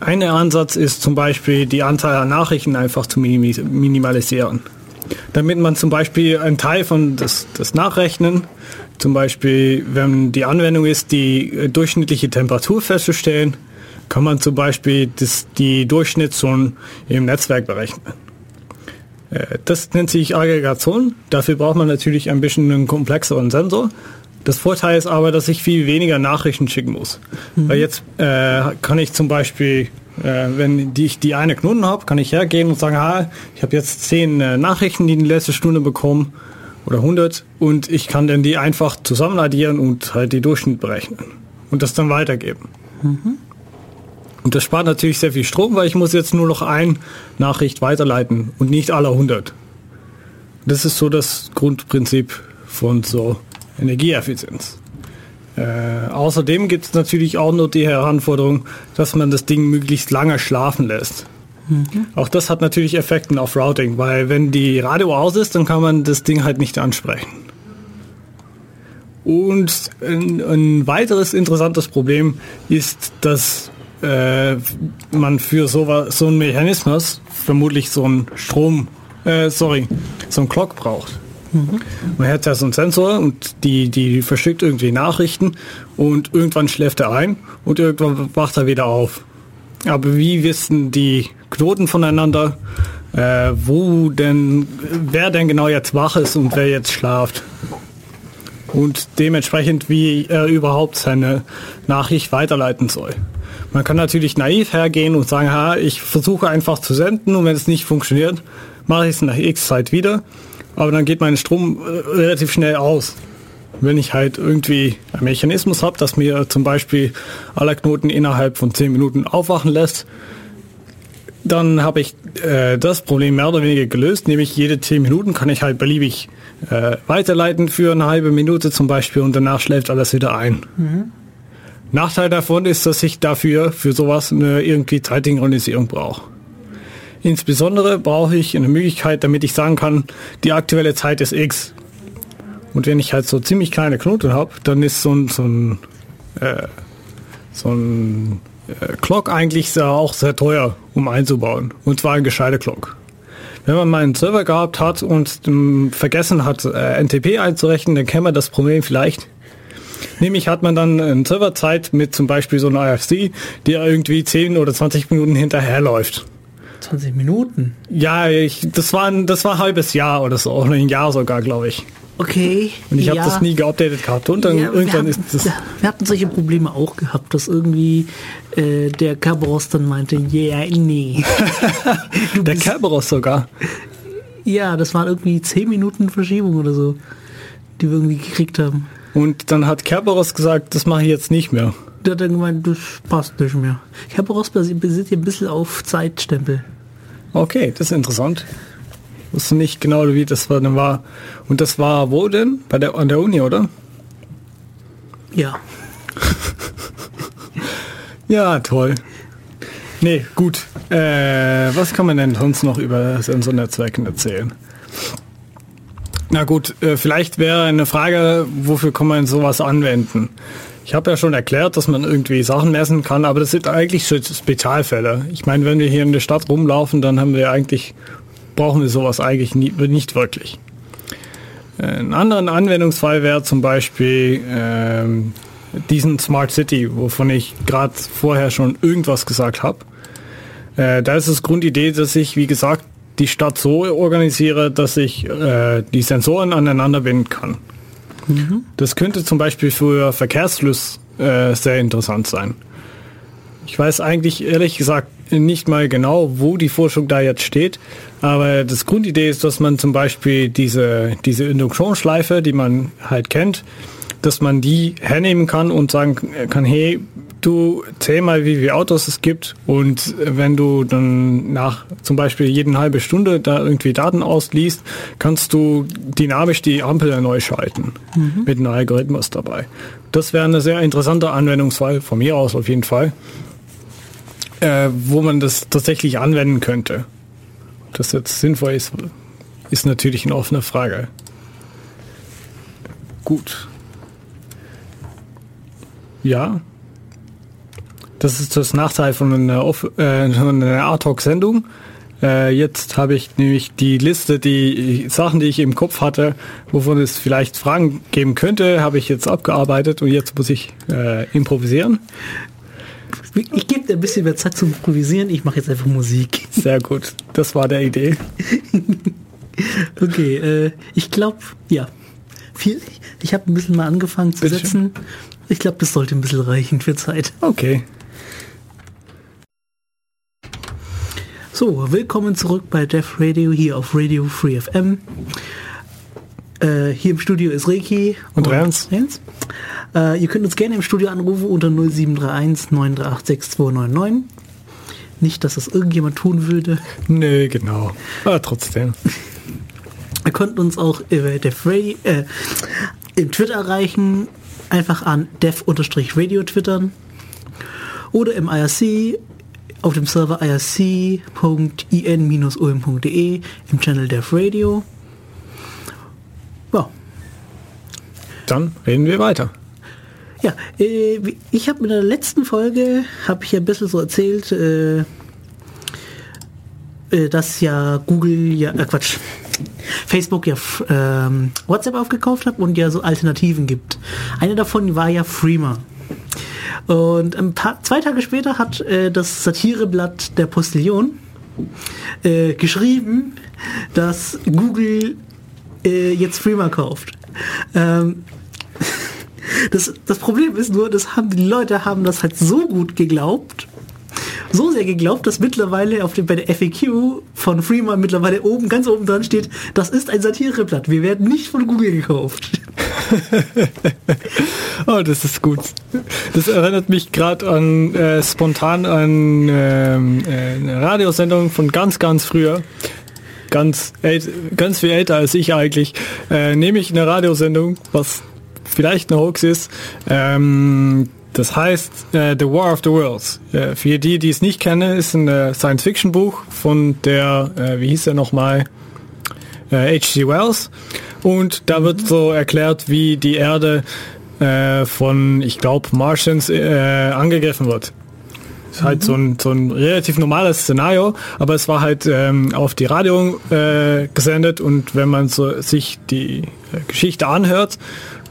ein Ansatz ist zum Beispiel die Anzahl an Nachrichten einfach zu minimalisieren. Damit man zum Beispiel einen Teil von das, das Nachrechnen, zum Beispiel wenn die Anwendung ist, die äh, durchschnittliche Temperatur festzustellen, kann man zum Beispiel das, die Durchschnittszone im Netzwerk berechnen. Äh, das nennt sich Aggregation. Dafür braucht man natürlich ein bisschen einen komplexeren Sensor. Das Vorteil ist aber, dass ich viel weniger Nachrichten schicken muss. Mhm. Weil jetzt äh, kann ich zum Beispiel, äh, wenn die, ich die eine Knoten habe, kann ich hergehen und sagen, ah, ich habe jetzt zehn äh, Nachrichten, die in der letzten Stunde bekommen oder 100 und ich kann dann die einfach zusammen addieren und halt die Durchschnitt berechnen und das dann weitergeben. Mhm. Und das spart natürlich sehr viel Strom, weil ich muss jetzt nur noch ein Nachricht weiterleiten und nicht alle 100. Das ist so das Grundprinzip von so Energieeffizienz. Äh, außerdem gibt es natürlich auch nur die Heranforderung, dass man das Ding möglichst lange schlafen lässt. Mhm. Auch das hat natürlich Effekte auf Routing, weil wenn die Radio aus ist, dann kann man das Ding halt nicht ansprechen. Und ein, ein weiteres interessantes Problem ist, dass äh, man für so, so einen Mechanismus vermutlich so einen Strom, äh, sorry, so einen Clock braucht. Mhm. Man hat ja so einen Sensor und die, die verschickt irgendwie Nachrichten und irgendwann schläft er ein und irgendwann wacht er wieder auf. Aber wie wissen die Knoten voneinander, äh, wo denn, wer denn genau jetzt wach ist und wer jetzt schlaft? Und dementsprechend, wie er überhaupt seine Nachricht weiterleiten soll. Man kann natürlich naiv hergehen und sagen, ha, ich versuche einfach zu senden und wenn es nicht funktioniert, mache ich es nach X Zeit wieder aber dann geht mein Strom äh, relativ schnell aus. Wenn ich halt irgendwie einen Mechanismus habe, dass mir zum Beispiel alle Knoten innerhalb von 10 Minuten aufwachen lässt, dann habe ich äh, das Problem mehr oder weniger gelöst, nämlich jede 10 Minuten kann ich halt beliebig äh, weiterleiten für eine halbe Minute zum Beispiel und danach schläft alles wieder ein. Mhm. Nachteil davon ist, dass ich dafür für sowas eine irgendwie Zeitsynchronisierung brauche. Insbesondere brauche ich eine Möglichkeit, damit ich sagen kann, die aktuelle Zeit ist X. Und wenn ich halt so ziemlich kleine Knoten habe, dann ist so ein, so ein, äh, so ein äh, Clock eigentlich auch sehr teuer, um einzubauen. Und zwar ein gescheiter Clock. Wenn man mal einen Server gehabt hat und vergessen hat, äh, NTP einzurechnen, dann kennt man das Problem vielleicht. Nämlich hat man dann eine Serverzeit mit zum Beispiel so einer IFC, die irgendwie 10 oder 20 Minuten hinterherläuft. 20 Minuten? Ja, ich, das, war ein, das war ein halbes Jahr oder so, oder ein Jahr sogar, glaube ich. Okay. Und ich ja. habe das nie geupdatet gehabt. Und dann ja, irgendwann ist das. Wir hatten solche Probleme auch gehabt, dass irgendwie äh, der Kerberos dann meinte, yeah, nee. der Kerberos sogar. Ja, das waren irgendwie 10 Minuten Verschiebung oder so, die wir irgendwie gekriegt haben. Und dann hat Kerberos gesagt, das mache ich jetzt nicht mehr. Der hat dann gemeint, das passt nicht mehr. Kerberos besitzt hier ein bisschen auf Zeitstempel. Okay, das ist interessant. Ich wusste nicht genau, wie das war, dann war. Und das war wo denn? Bei der, an der Uni, oder? Ja. ja, toll. Nee, gut. Äh, was kann man denn sonst noch über Sensornetzwerken erzählen? Na gut, äh, vielleicht wäre eine Frage, wofür kann man sowas anwenden? Ich habe ja schon erklärt, dass man irgendwie Sachen messen kann, aber das sind eigentlich so Spezialfälle. Ich meine, wenn wir hier in der Stadt rumlaufen, dann haben wir eigentlich brauchen wir sowas eigentlich nie, nicht wirklich. Ein anderen Anwendungsfall wäre zum Beispiel ähm, diesen Smart City, wovon ich gerade vorher schon irgendwas gesagt habe. Äh, da ist das Grundidee, dass ich, wie gesagt, die Stadt so organisiere, dass ich äh, die Sensoren aneinander binden kann. Mhm. Das könnte zum Beispiel für Verkehrsfluss äh, sehr interessant sein. Ich weiß eigentlich ehrlich gesagt nicht mal genau, wo die Forschung da jetzt steht, aber das Grundidee ist, dass man zum Beispiel diese, diese Induktionsschleife, die man halt kennt, dass man die hernehmen kann und sagen kann, hey, du zähl mal, wie viele Autos es gibt und wenn du dann nach zum Beispiel jeden halbe Stunde da irgendwie Daten ausliest, kannst du dynamisch die Ampel neu schalten mhm. mit einem Algorithmus dabei. Das wäre eine sehr interessante Anwendungsfall, von mir aus auf jeden Fall, äh, wo man das tatsächlich anwenden könnte. Das jetzt sinnvoll ist, ist natürlich eine offene Frage. Gut. Ja. Das ist das Nachteil von einer, äh, einer Ad-Hoc-Sendung. Äh, jetzt habe ich nämlich die Liste, die Sachen, die ich im Kopf hatte, wovon es vielleicht Fragen geben könnte, habe ich jetzt abgearbeitet und jetzt muss ich äh, improvisieren. Ich gebe dir ein bisschen mehr Zeit zum Improvisieren, ich mache jetzt einfach Musik. Sehr gut, das war der Idee. okay, äh, ich glaube, ja. Viel, ich habe ein bisschen mal angefangen zu Bitte setzen. Schön. Ich glaube, das sollte ein bisschen reichen für Zeit. Okay. So, willkommen zurück bei Def Radio hier auf Radio Free FM. Äh, hier im Studio ist Reiki und, und Renz. Äh, ihr könnt uns gerne im Studio anrufen unter 0731 938 6299. Nicht, dass das irgendjemand tun würde. Nee, genau. Aber trotzdem. ihr könnt uns auch über Def Radio, äh, im Twitter erreichen einfach an dev-radio twittern oder im IRC auf dem Server irc.in-ulm.de im Channel Dev Radio. Ja. Dann reden wir weiter. Ja, äh, ich habe in der letzten Folge, habe ich ja ein bisschen so erzählt, äh, äh, dass ja Google, ja, äh, Quatsch, Facebook ja ähm, WhatsApp aufgekauft hat und ja so Alternativen gibt. Eine davon war ja Freema. Und ein paar, zwei Tage später hat äh, das Satireblatt der Postillon äh, geschrieben, dass Google äh, jetzt Freema kauft. Ähm, das, das Problem ist nur, das haben die Leute haben das halt so gut geglaubt, so sehr geglaubt, dass mittlerweile auf dem, bei der FAQ von Freeman mittlerweile oben, ganz oben dran steht, das ist ein Satireblatt. Wir werden nicht von Google gekauft. oh, das ist gut. Das erinnert mich gerade an äh, spontan an ähm, äh, eine Radiosendung von ganz, ganz früher. Ganz, ganz viel älter als ich eigentlich. Äh, nehme ich eine Radiosendung, was vielleicht eine Hoax ist. Ähm, das heißt äh, The War of the Worlds. Äh, für die, die es nicht kennen, ist ein äh, Science-Fiction-Buch von der, äh, wie hieß er nochmal, H.G. Äh, Wells. Und da wird so erklärt, wie die Erde äh, von, ich glaube, Martians angegriffen wird. Ist halt mhm. so ein, so ein relativ normales Szenario, aber es war halt ähm, auf die Radio gesendet und wenn man so sich die Geschichte anhört,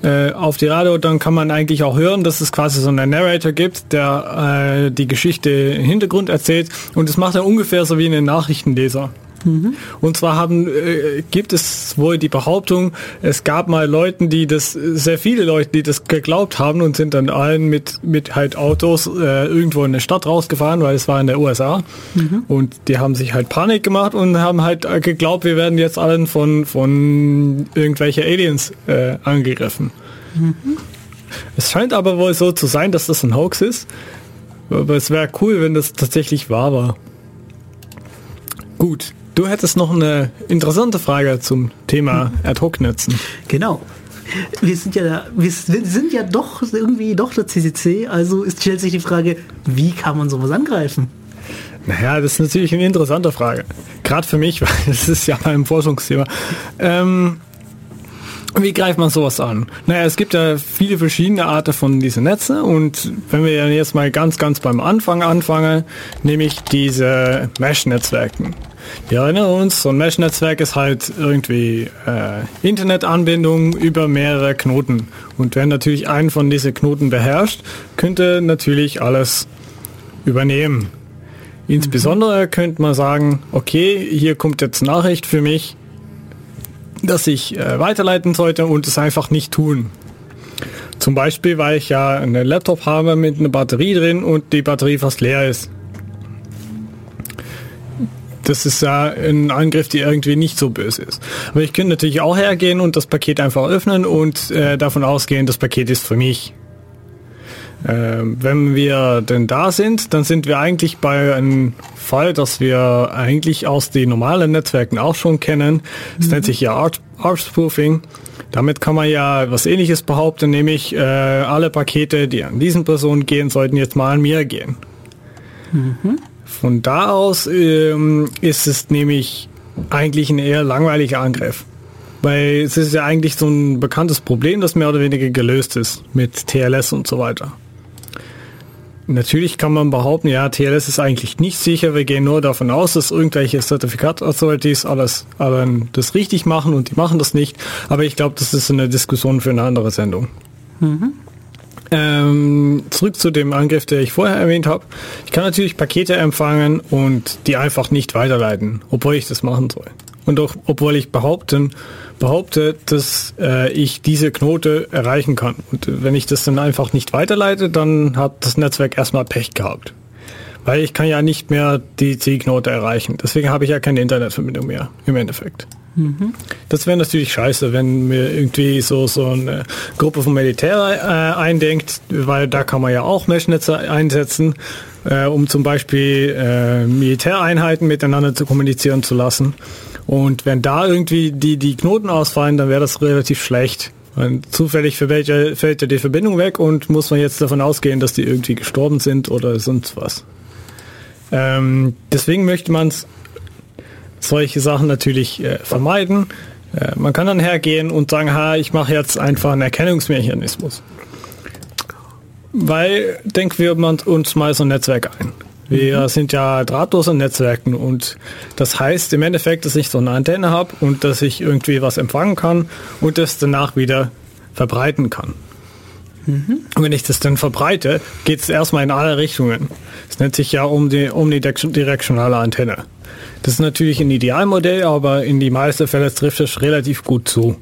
äh, auf die Radio, dann kann man eigentlich auch hören, dass es quasi so einen Narrator gibt, der äh, die Geschichte im Hintergrund erzählt und das macht er ungefähr so wie ein Nachrichtenleser. Mhm. Und zwar haben, äh, gibt es wohl die Behauptung, es gab mal Leuten, die das, sehr viele Leute, die das geglaubt haben und sind dann allen mit, mit halt Autos äh, irgendwo in der Stadt rausgefahren, weil es war in der USA. Mhm. Und die haben sich halt Panik gemacht und haben halt geglaubt, wir werden jetzt allen von, von irgendwelche Aliens äh, angegriffen. Mhm. Es scheint aber wohl so zu sein, dass das ein Hoax ist. Aber es wäre cool, wenn das tatsächlich wahr war. Gut, Du hättest noch eine interessante Frage zum Thema Ad-Hoc-Netzen. Genau. Wir sind ja, wir sind ja doch irgendwie doch der CCC, also ist, stellt sich die Frage, wie kann man sowas angreifen? Naja, das ist natürlich eine interessante Frage. Gerade für mich, weil das ist ja mein Forschungsthema. Ähm, wie greift man sowas an? Naja, es gibt ja viele verschiedene Arten von diesen Netzen und wenn wir jetzt mal ganz, ganz beim Anfang anfangen, nämlich diese Mesh-Netzwerken. Wir erinnern uns, so ein Mesh-Netzwerk ist halt irgendwie äh, Internetanbindung über mehrere Knoten. Und wenn natürlich einen von diesen Knoten beherrscht, könnte natürlich alles übernehmen. Insbesondere könnte man sagen, okay, hier kommt jetzt Nachricht für mich, dass ich äh, weiterleiten sollte und es einfach nicht tun. Zum Beispiel, weil ich ja einen Laptop habe mit einer Batterie drin und die Batterie fast leer ist. Das ist ja ein Angriff, der irgendwie nicht so böse ist. Aber ich könnte natürlich auch hergehen und das Paket einfach öffnen und äh, davon ausgehen, das Paket ist für mich. Ähm, wenn wir denn da sind, dann sind wir eigentlich bei einem Fall, das wir eigentlich aus den normalen Netzwerken auch schon kennen. Das mhm. nennt sich ja Art, Art Spoofing. Damit kann man ja was ähnliches behaupten, nämlich äh, alle Pakete, die an diesen Personen gehen, sollten jetzt mal an mir gehen. Mhm. Von da aus ähm, ist es nämlich eigentlich ein eher langweiliger Angriff. Weil es ist ja eigentlich so ein bekanntes Problem, das mehr oder weniger gelöst ist mit TLS und so weiter. Natürlich kann man behaupten, ja, TLS ist eigentlich nicht sicher. Wir gehen nur davon aus, dass irgendwelche Zertifikat-Authorities alles, alles das richtig machen und die machen das nicht. Aber ich glaube, das ist eine Diskussion für eine andere Sendung. Mhm. Ähm, zurück zu dem Angriff, der ich vorher erwähnt habe. Ich kann natürlich Pakete empfangen und die einfach nicht weiterleiten, obwohl ich das machen soll. Und auch obwohl ich behaupten, behaupte, dass äh, ich diese Knote erreichen kann. Und wenn ich das dann einfach nicht weiterleite, dann hat das Netzwerk erstmal Pech gehabt. Weil ich kann ja nicht mehr die Zielknote erreichen. Deswegen habe ich ja keine Internetverbindung mehr im Endeffekt. Das wäre natürlich scheiße, wenn mir irgendwie so, so eine Gruppe von Militär äh, eindenkt, weil da kann man ja auch Meshnetze einsetzen, äh, um zum Beispiel äh, Militäreinheiten miteinander zu kommunizieren zu lassen. Und wenn da irgendwie die, die Knoten ausfallen, dann wäre das relativ schlecht. Und zufällig fällt ja, fällt ja die Verbindung weg und muss man jetzt davon ausgehen, dass die irgendwie gestorben sind oder sonst was. Ähm, deswegen möchte man solche Sachen natürlich äh, vermeiden. Äh, man kann dann hergehen und sagen, ha, ich mache jetzt einfach einen Erkennungsmechanismus. Weil denken wir uns mal so ein Netzwerk ein. Wir mhm. sind ja drahtlose Netzwerken und das heißt im Endeffekt, dass ich so eine Antenne habe und dass ich irgendwie was empfangen kann und das danach wieder verbreiten kann. Mhm. Und wenn ich das dann verbreite, geht es erstmal in alle Richtungen. Es nennt sich ja um die omnidirektionale Antenne. Das ist natürlich ein Idealmodell, aber in die meisten Fälle trifft es relativ gut zu.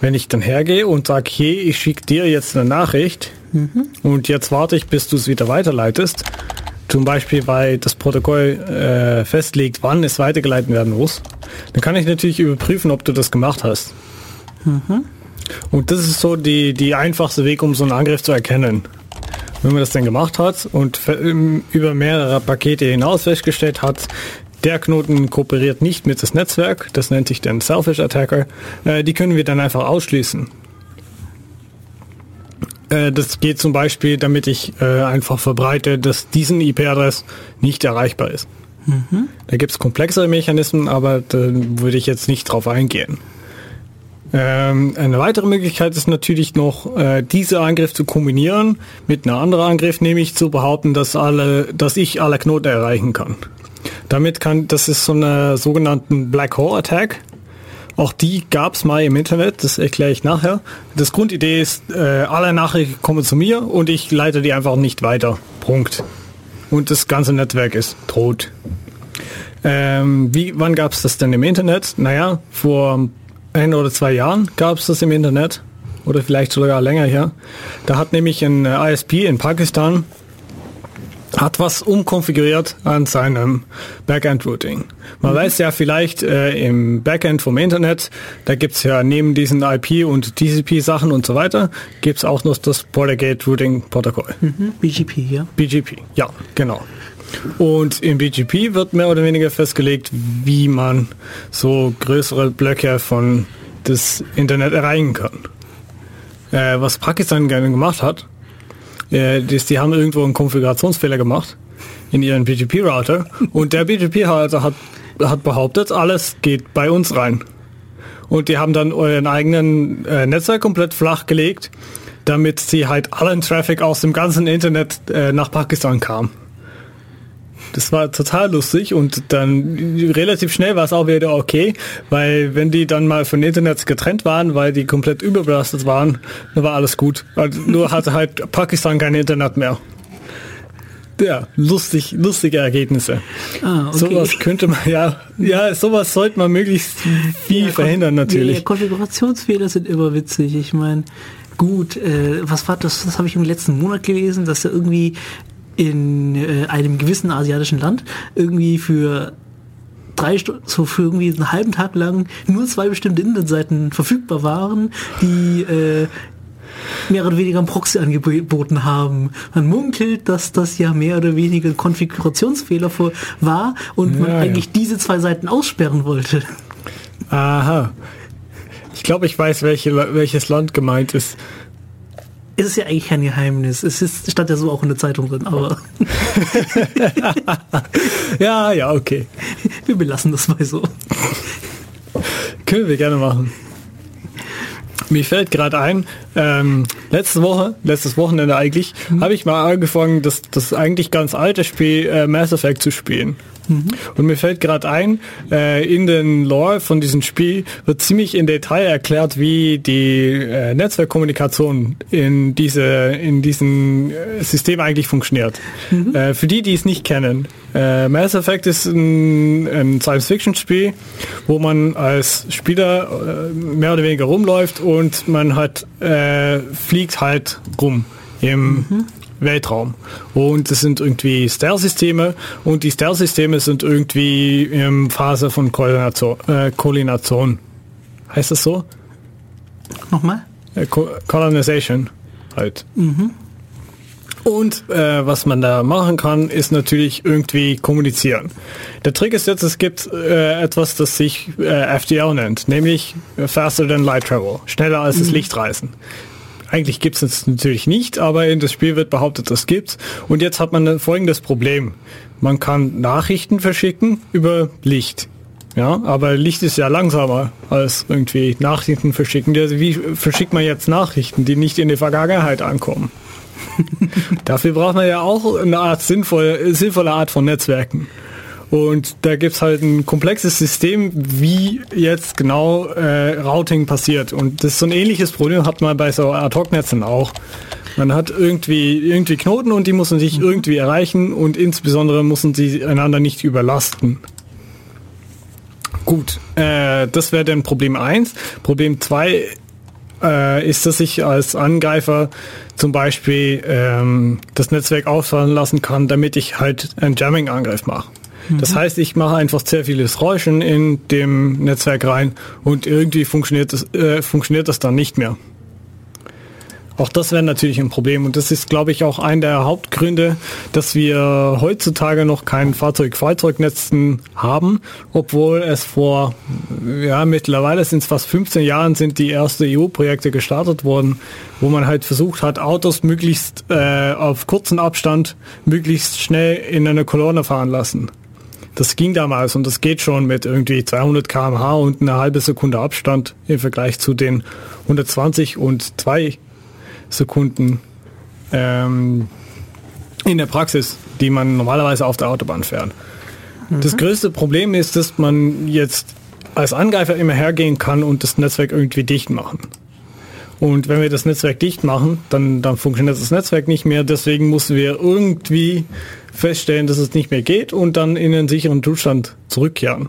Wenn ich dann hergehe und sage, hey, ich schicke dir jetzt eine Nachricht mhm. und jetzt warte ich, bis du es wieder weiterleitest, zum Beispiel, weil das Protokoll äh, festlegt, wann es weitergeleitet werden muss, dann kann ich natürlich überprüfen, ob du das gemacht hast. Mhm. Und das ist so die, die einfachste Weg, um so einen Angriff zu erkennen. Wenn man das dann gemacht hat und über mehrere Pakete hinaus festgestellt hat, der Knoten kooperiert nicht mit das Netzwerk, das nennt sich dann Selfish Attacker, äh, die können wir dann einfach ausschließen. Äh, das geht zum Beispiel, damit ich äh, einfach verbreite, dass diesen IP-Adress nicht erreichbar ist. Mhm. Da gibt es komplexere Mechanismen, aber da würde ich jetzt nicht drauf eingehen. Ähm, eine weitere Möglichkeit ist natürlich noch, äh, diese Angriff zu kombinieren mit einem anderen Angriff, nämlich zu behaupten, dass alle, dass ich alle Knoten erreichen kann. Damit kann, das ist so eine sogenannten Black Hole Attack. Auch die gab es mal im Internet, das erkläre ich nachher. Das Grundidee ist, äh, alle Nachrichten kommen zu mir und ich leite die einfach nicht weiter. Punkt. Und das ganze Netzwerk ist tot. Ähm, wie, wann gab es das denn im Internet? Naja, vor ein oder zwei Jahren gab es das im Internet. Oder vielleicht sogar länger her. Da hat nämlich ein äh, ISP in Pakistan hat was umkonfiguriert an seinem Backend-Routing. Man mhm. weiß ja vielleicht äh, im Backend vom Internet, da gibt's ja neben diesen IP- und TCP-Sachen und so weiter, gibt's auch noch das Portagate Routing Protokoll. Mhm. BGP, ja. BGP, ja, genau. Und im BGP wird mehr oder weniger festgelegt, wie man so größere Blöcke von das Internet erreichen kann. Äh, was Pakistan gerne gemacht hat, äh, das, die haben irgendwo einen Konfigurationsfehler gemacht in ihren BGP-Router und der BGP-Router hat, hat behauptet, alles geht bei uns rein. Und die haben dann euren eigenen äh, Netzwerk komplett flach gelegt, damit sie halt allen Traffic aus dem ganzen Internet äh, nach Pakistan kam. Das war total lustig und dann relativ schnell war es auch wieder okay, weil wenn die dann mal von Internet getrennt waren, weil die komplett überbelastet waren, dann war alles gut. Also nur hatte halt Pakistan kein Internet mehr. Ja, lustig, lustige Ergebnisse. Ah, okay. Sowas könnte man, ja, ja, sowas sollte man möglichst viel ja, verhindern natürlich. Ja, Konfigurationsfehler sind immer witzig. Ich meine, gut, äh, was war das, das habe ich im letzten Monat gelesen, dass er irgendwie in äh, einem gewissen asiatischen Land irgendwie für drei Stunden, so für irgendwie einen halben Tag lang nur zwei bestimmte Internetseiten verfügbar waren, die äh, mehr oder weniger ein Proxy angeboten haben. Man munkelt, dass das ja mehr oder weniger ein Konfigurationsfehler war und ja, man eigentlich diese zwei Seiten aussperren wollte. Aha. Ich glaube, ich weiß, welche, welches Land gemeint ist. Es ist ja eigentlich kein Geheimnis. Es ist, stand ja so auch in der Zeitung drin, aber. ja, ja, okay. Wir belassen das mal so. Können wir gerne machen. Mir fällt gerade ein, ähm, letzte Woche, letztes Wochenende eigentlich, mhm. habe ich mal angefangen, das, das eigentlich ganz alte Spiel äh, Mass Effect zu spielen. Mhm. Und mir fällt gerade ein, äh, in den Lore von diesem Spiel wird ziemlich in Detail erklärt, wie die äh, Netzwerkkommunikation in diese in diesem äh, System eigentlich funktioniert. Mhm. Äh, für die, die es nicht kennen, äh, Mass Effect ist ein, ein Science-Fiction-Spiel, wo man als Spieler äh, mehr oder weniger rumläuft und man hat fliegt halt rum im mhm. Weltraum. Und es sind irgendwie Stealth-Systeme und die Stealth-Systeme sind irgendwie in Phase von Koordination. Äh, Koordination. Heißt das so? Nochmal? Äh, Colonization halt. Mhm. Und äh, was man da machen kann, ist natürlich irgendwie kommunizieren. Der Trick ist jetzt, es gibt äh, etwas, das sich äh, FDL nennt, nämlich Faster than Light Travel, schneller als mhm. das Lichtreisen. Eigentlich gibt es es natürlich nicht, aber in das Spiel wird behauptet, es gibt. Und jetzt hat man folgendes Problem. Man kann Nachrichten verschicken über Licht. Ja, aber Licht ist ja langsamer als irgendwie Nachrichten verschicken. Wie verschickt man jetzt Nachrichten, die nicht in die Vergangenheit ankommen? Dafür braucht man ja auch eine Art sinnvolle, sinnvolle Art von Netzwerken. Und da gibt es halt ein komplexes System, wie jetzt genau äh, Routing passiert. Und das ist so ein ähnliches Problem hat man bei so Ad-Hoc-Netzen auch. Man hat irgendwie, irgendwie Knoten und die müssen sich mhm. irgendwie erreichen und insbesondere müssen sie einander nicht überlasten. Gut, äh, das wäre dann Problem 1. Problem 2 äh, ist, dass ich als Angreifer zum Beispiel ähm, das Netzwerk ausfallen lassen kann, damit ich halt einen Jamming-Angriff mache. Das mhm. heißt, ich mache einfach sehr vieles Räuschen in dem Netzwerk rein und irgendwie funktioniert das, äh, funktioniert das dann nicht mehr. Auch das wäre natürlich ein Problem und das ist, glaube ich, auch einer der Hauptgründe, dass wir heutzutage noch kein Fahrzeug-Fahrzeugnetzen haben, obwohl es vor, ja, mittlerweile sind es fast 15 Jahren sind die ersten EU-Projekte gestartet worden, wo man halt versucht hat, Autos möglichst äh, auf kurzen Abstand möglichst schnell in eine Kolonne fahren lassen. Das ging damals und das geht schon mit irgendwie 200 km/h und eine halbe Sekunde Abstand im Vergleich zu den 120 und 2 Sekunden ähm, in der Praxis, die man normalerweise auf der Autobahn fährt. Mhm. Das größte Problem ist, dass man jetzt als Angreifer immer hergehen kann und das Netzwerk irgendwie dicht machen. Und wenn wir das Netzwerk dicht machen, dann, dann funktioniert das Netzwerk nicht mehr. Deswegen müssen wir irgendwie feststellen, dass es nicht mehr geht und dann in einen sicheren Zustand zurückkehren.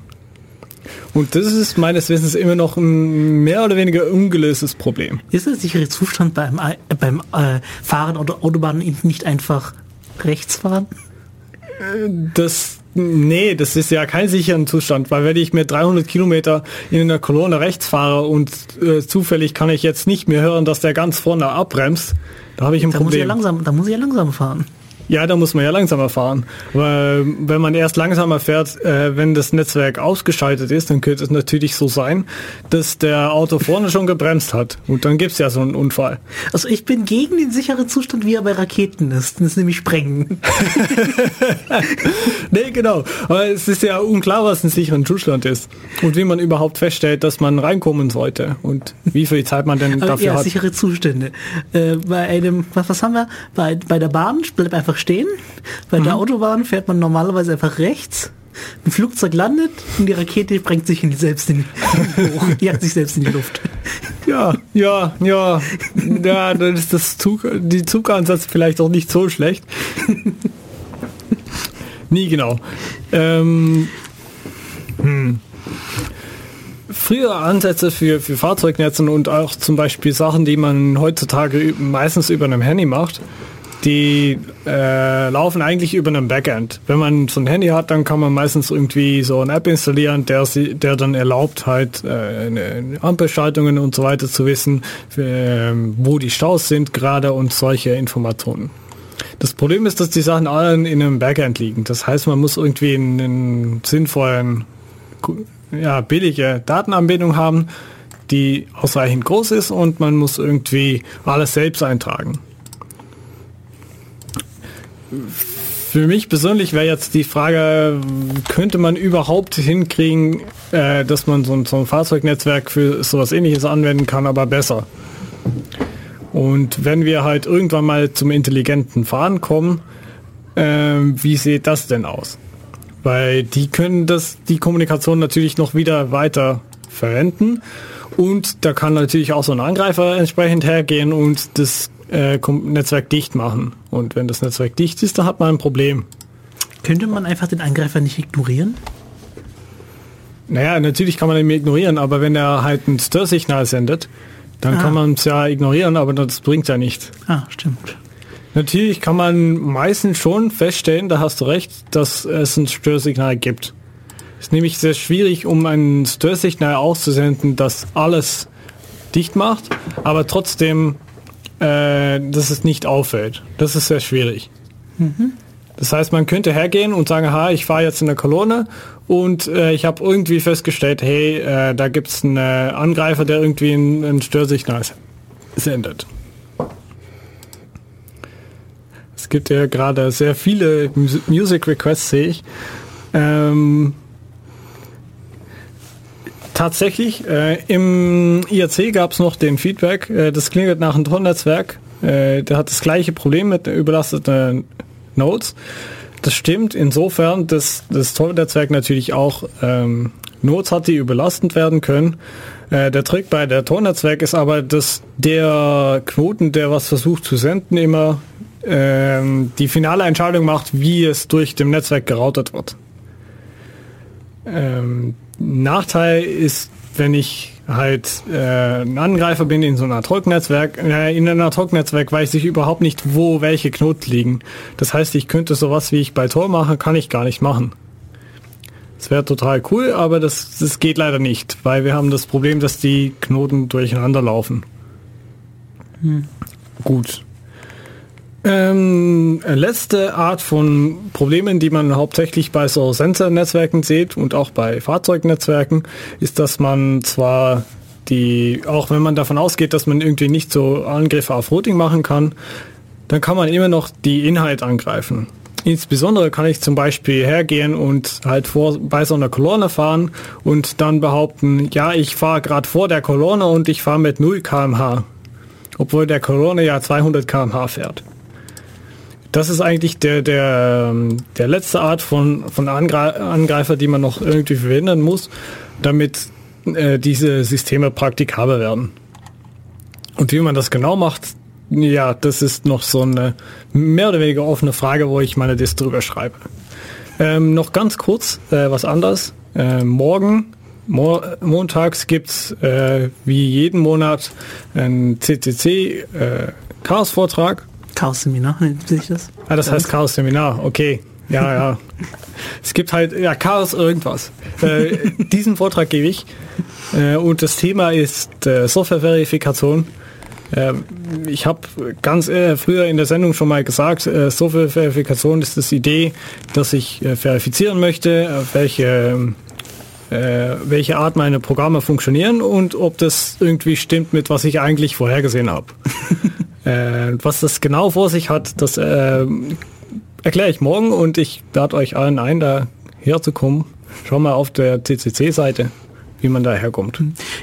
Und das ist meines Wissens immer noch ein mehr oder weniger ungelöstes Problem. Ist der sichere Zustand beim, äh, beim äh, Fahren oder Autobahn nicht einfach rechts fahren? Das, nee, das ist ja kein sicherer Zustand, weil wenn ich mit 300 Kilometer in einer Kolonne rechts fahre und äh, zufällig kann ich jetzt nicht mehr hören, dass der ganz vorne abbremst, da habe ich ein da Problem. Muss ich ja langsam, da muss ich ja langsam fahren. Ja, da muss man ja langsamer fahren. Weil wenn man erst langsamer fährt, äh, wenn das Netzwerk ausgeschaltet ist, dann könnte es natürlich so sein, dass der Auto vorne schon gebremst hat. Und dann gibt's ja so einen Unfall. Also ich bin gegen den sicheren Zustand, wie er bei Raketen ist. Das ist nämlich Sprengen. nee, genau. Aber es ist ja unklar, was ein sicherer Zustand ist. Und wie man überhaupt feststellt, dass man reinkommen sollte. Und wie viel Zeit man denn dafür ja, hat. sichere Zustände. Äh, bei einem, was, was haben wir? Bei, bei der Bahn bleibt einfach einfach stehen. Bei mhm. der Autobahn fährt man normalerweise einfach rechts. Ein Flugzeug landet und die Rakete sprengt sich in die selbst in die, jagt sich selbst in die Luft. Ja, ja, ja. Ja, dann ist das Zug, die Zugansatz vielleicht auch nicht so schlecht. Nie genau. Ähm, hm. Frühere Ansätze für, für Fahrzeugnetze und auch zum Beispiel Sachen, die man heutzutage meistens über einem Handy macht, die äh, laufen eigentlich über einem Backend. Wenn man so ein Handy hat, dann kann man meistens irgendwie so eine App installieren, der, sie, der dann erlaubt halt äh, Ampelschaltungen und so weiter zu wissen, äh, wo die Staus sind gerade und solche Informationen. Das Problem ist, dass die Sachen alle in einem Backend liegen. Das heißt, man muss irgendwie einen sinnvollen, ja, billige Datenanbindung haben, die ausreichend groß ist und man muss irgendwie alles selbst eintragen. Für mich persönlich wäre jetzt die Frage, könnte man überhaupt hinkriegen, äh, dass man so ein, so ein Fahrzeugnetzwerk für sowas ähnliches anwenden kann, aber besser? Und wenn wir halt irgendwann mal zum intelligenten Fahren kommen, äh, wie sieht das denn aus? Weil die können das, die Kommunikation natürlich noch wieder weiter verwenden. Und da kann natürlich auch so ein Angreifer entsprechend hergehen und das äh, Netzwerk dicht machen. Und wenn das Netzwerk dicht ist, dann hat man ein Problem. Könnte man einfach den Angreifer nicht ignorieren? Naja, natürlich kann man ihn ignorieren, aber wenn er halt ein Störsignal sendet, dann ah. kann man es ja ignorieren, aber das bringt ja nicht. Ah, stimmt. Natürlich kann man meistens schon feststellen, da hast du recht, dass es ein Störsignal gibt. Es ist nämlich sehr schwierig, um ein Störsignal auszusenden, das alles dicht macht, aber trotzdem äh, dass es nicht auffällt. Das ist sehr schwierig. Mhm. Das heißt, man könnte hergehen und sagen, ha, ich fahre jetzt in der Kolonne und äh, ich habe irgendwie festgestellt, hey, äh, da gibt es einen äh, Angreifer, der irgendwie ein, ein Störsignal sendet. Es gibt ja gerade sehr viele Music Requests, sehe ich. Ähm, Tatsächlich, äh, im IRC gab es noch den Feedback, äh, das klingelt nach einem Tonnetzwerk. Äh, der hat das gleiche Problem mit überlasteten Nodes. Das stimmt insofern, dass das Tor-Netzwerk natürlich auch ähm, Nodes hat, die überlastend werden können. Äh, der Trick bei der Tor-Netzwerk ist aber, dass der Knoten, der was versucht zu senden, immer ähm, die finale Entscheidung macht, wie es durch dem Netzwerk geroutet wird. Ähm, Nachteil ist, wenn ich halt äh, ein Angreifer bin in so einer Ad-Hoc-Netzwerk, äh, in einem Ad-Hoc-Netzwerk weiß ich überhaupt nicht, wo welche Knoten liegen. Das heißt, ich könnte sowas, wie ich bei Tor mache, kann ich gar nicht machen. Das wäre total cool, aber das, das geht leider nicht, weil wir haben das Problem, dass die Knoten durcheinander laufen. Hm. Gut. Ähm, letzte Art von Problemen, die man hauptsächlich bei so Sensornetzwerken sieht und auch bei Fahrzeugnetzwerken, ist, dass man zwar die, auch wenn man davon ausgeht, dass man irgendwie nicht so Angriffe auf Routing machen kann, dann kann man immer noch die Inhalt angreifen. Insbesondere kann ich zum Beispiel hergehen und halt vor, bei so einer Kolonne fahren und dann behaupten, ja, ich fahre gerade vor der Kolonne und ich fahre mit 0 kmh, obwohl der Kolonne ja 200 kmh fährt das ist eigentlich der, der, ähm, der letzte Art von, von Angreifer, die man noch irgendwie verwenden muss, damit äh, diese Systeme praktikabel werden. Und wie man das genau macht, ja, das ist noch so eine mehr oder weniger offene Frage, wo ich meine Liste drüber schreibe. Ähm, noch ganz kurz äh, was anderes. Äh, morgen, mo montags gibt's äh, wie jeden Monat einen CCC äh, Chaos-Vortrag Chaos-Seminar nennt sich das. Ah, das heißt Chaos-Seminar, okay. Ja, ja. es gibt halt, ja, Chaos irgendwas. Äh, diesen Vortrag gebe ich. Äh, und das Thema ist äh, Software-Verifikation. Äh, ich habe ganz äh, früher in der Sendung schon mal gesagt, äh, Software-Verifikation ist das Idee, dass ich verifizieren möchte, welche welche Art meine Programme funktionieren und ob das irgendwie stimmt mit was ich eigentlich vorhergesehen habe. Äh, was das genau vor sich hat, das äh, erkläre ich morgen und ich lade euch allen ein, da herzukommen. Schau mal auf der CCC-Seite. wie man da herkommt.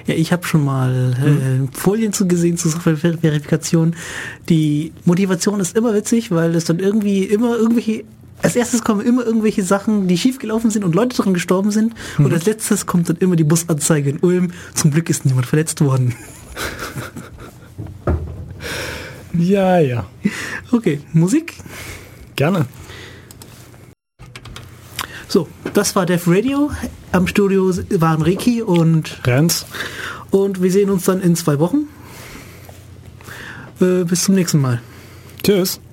Ja, ich habe schon mal äh, Folien zu gesehen zur Software-Verifikation. Die Motivation ist immer witzig, weil es dann irgendwie immer irgendwelche als erstes kommen immer irgendwelche Sachen, die schiefgelaufen sind und Leute daran gestorben sind. Und als letztes kommt dann immer die Busanzeige in Ulm. Zum Glück ist niemand verletzt worden. Ja, ja. Okay, Musik. Gerne. So, das war Def Radio. Am Studio waren Ricky und Renz. und wir sehen uns dann in zwei Wochen. Äh, bis zum nächsten Mal. Tschüss.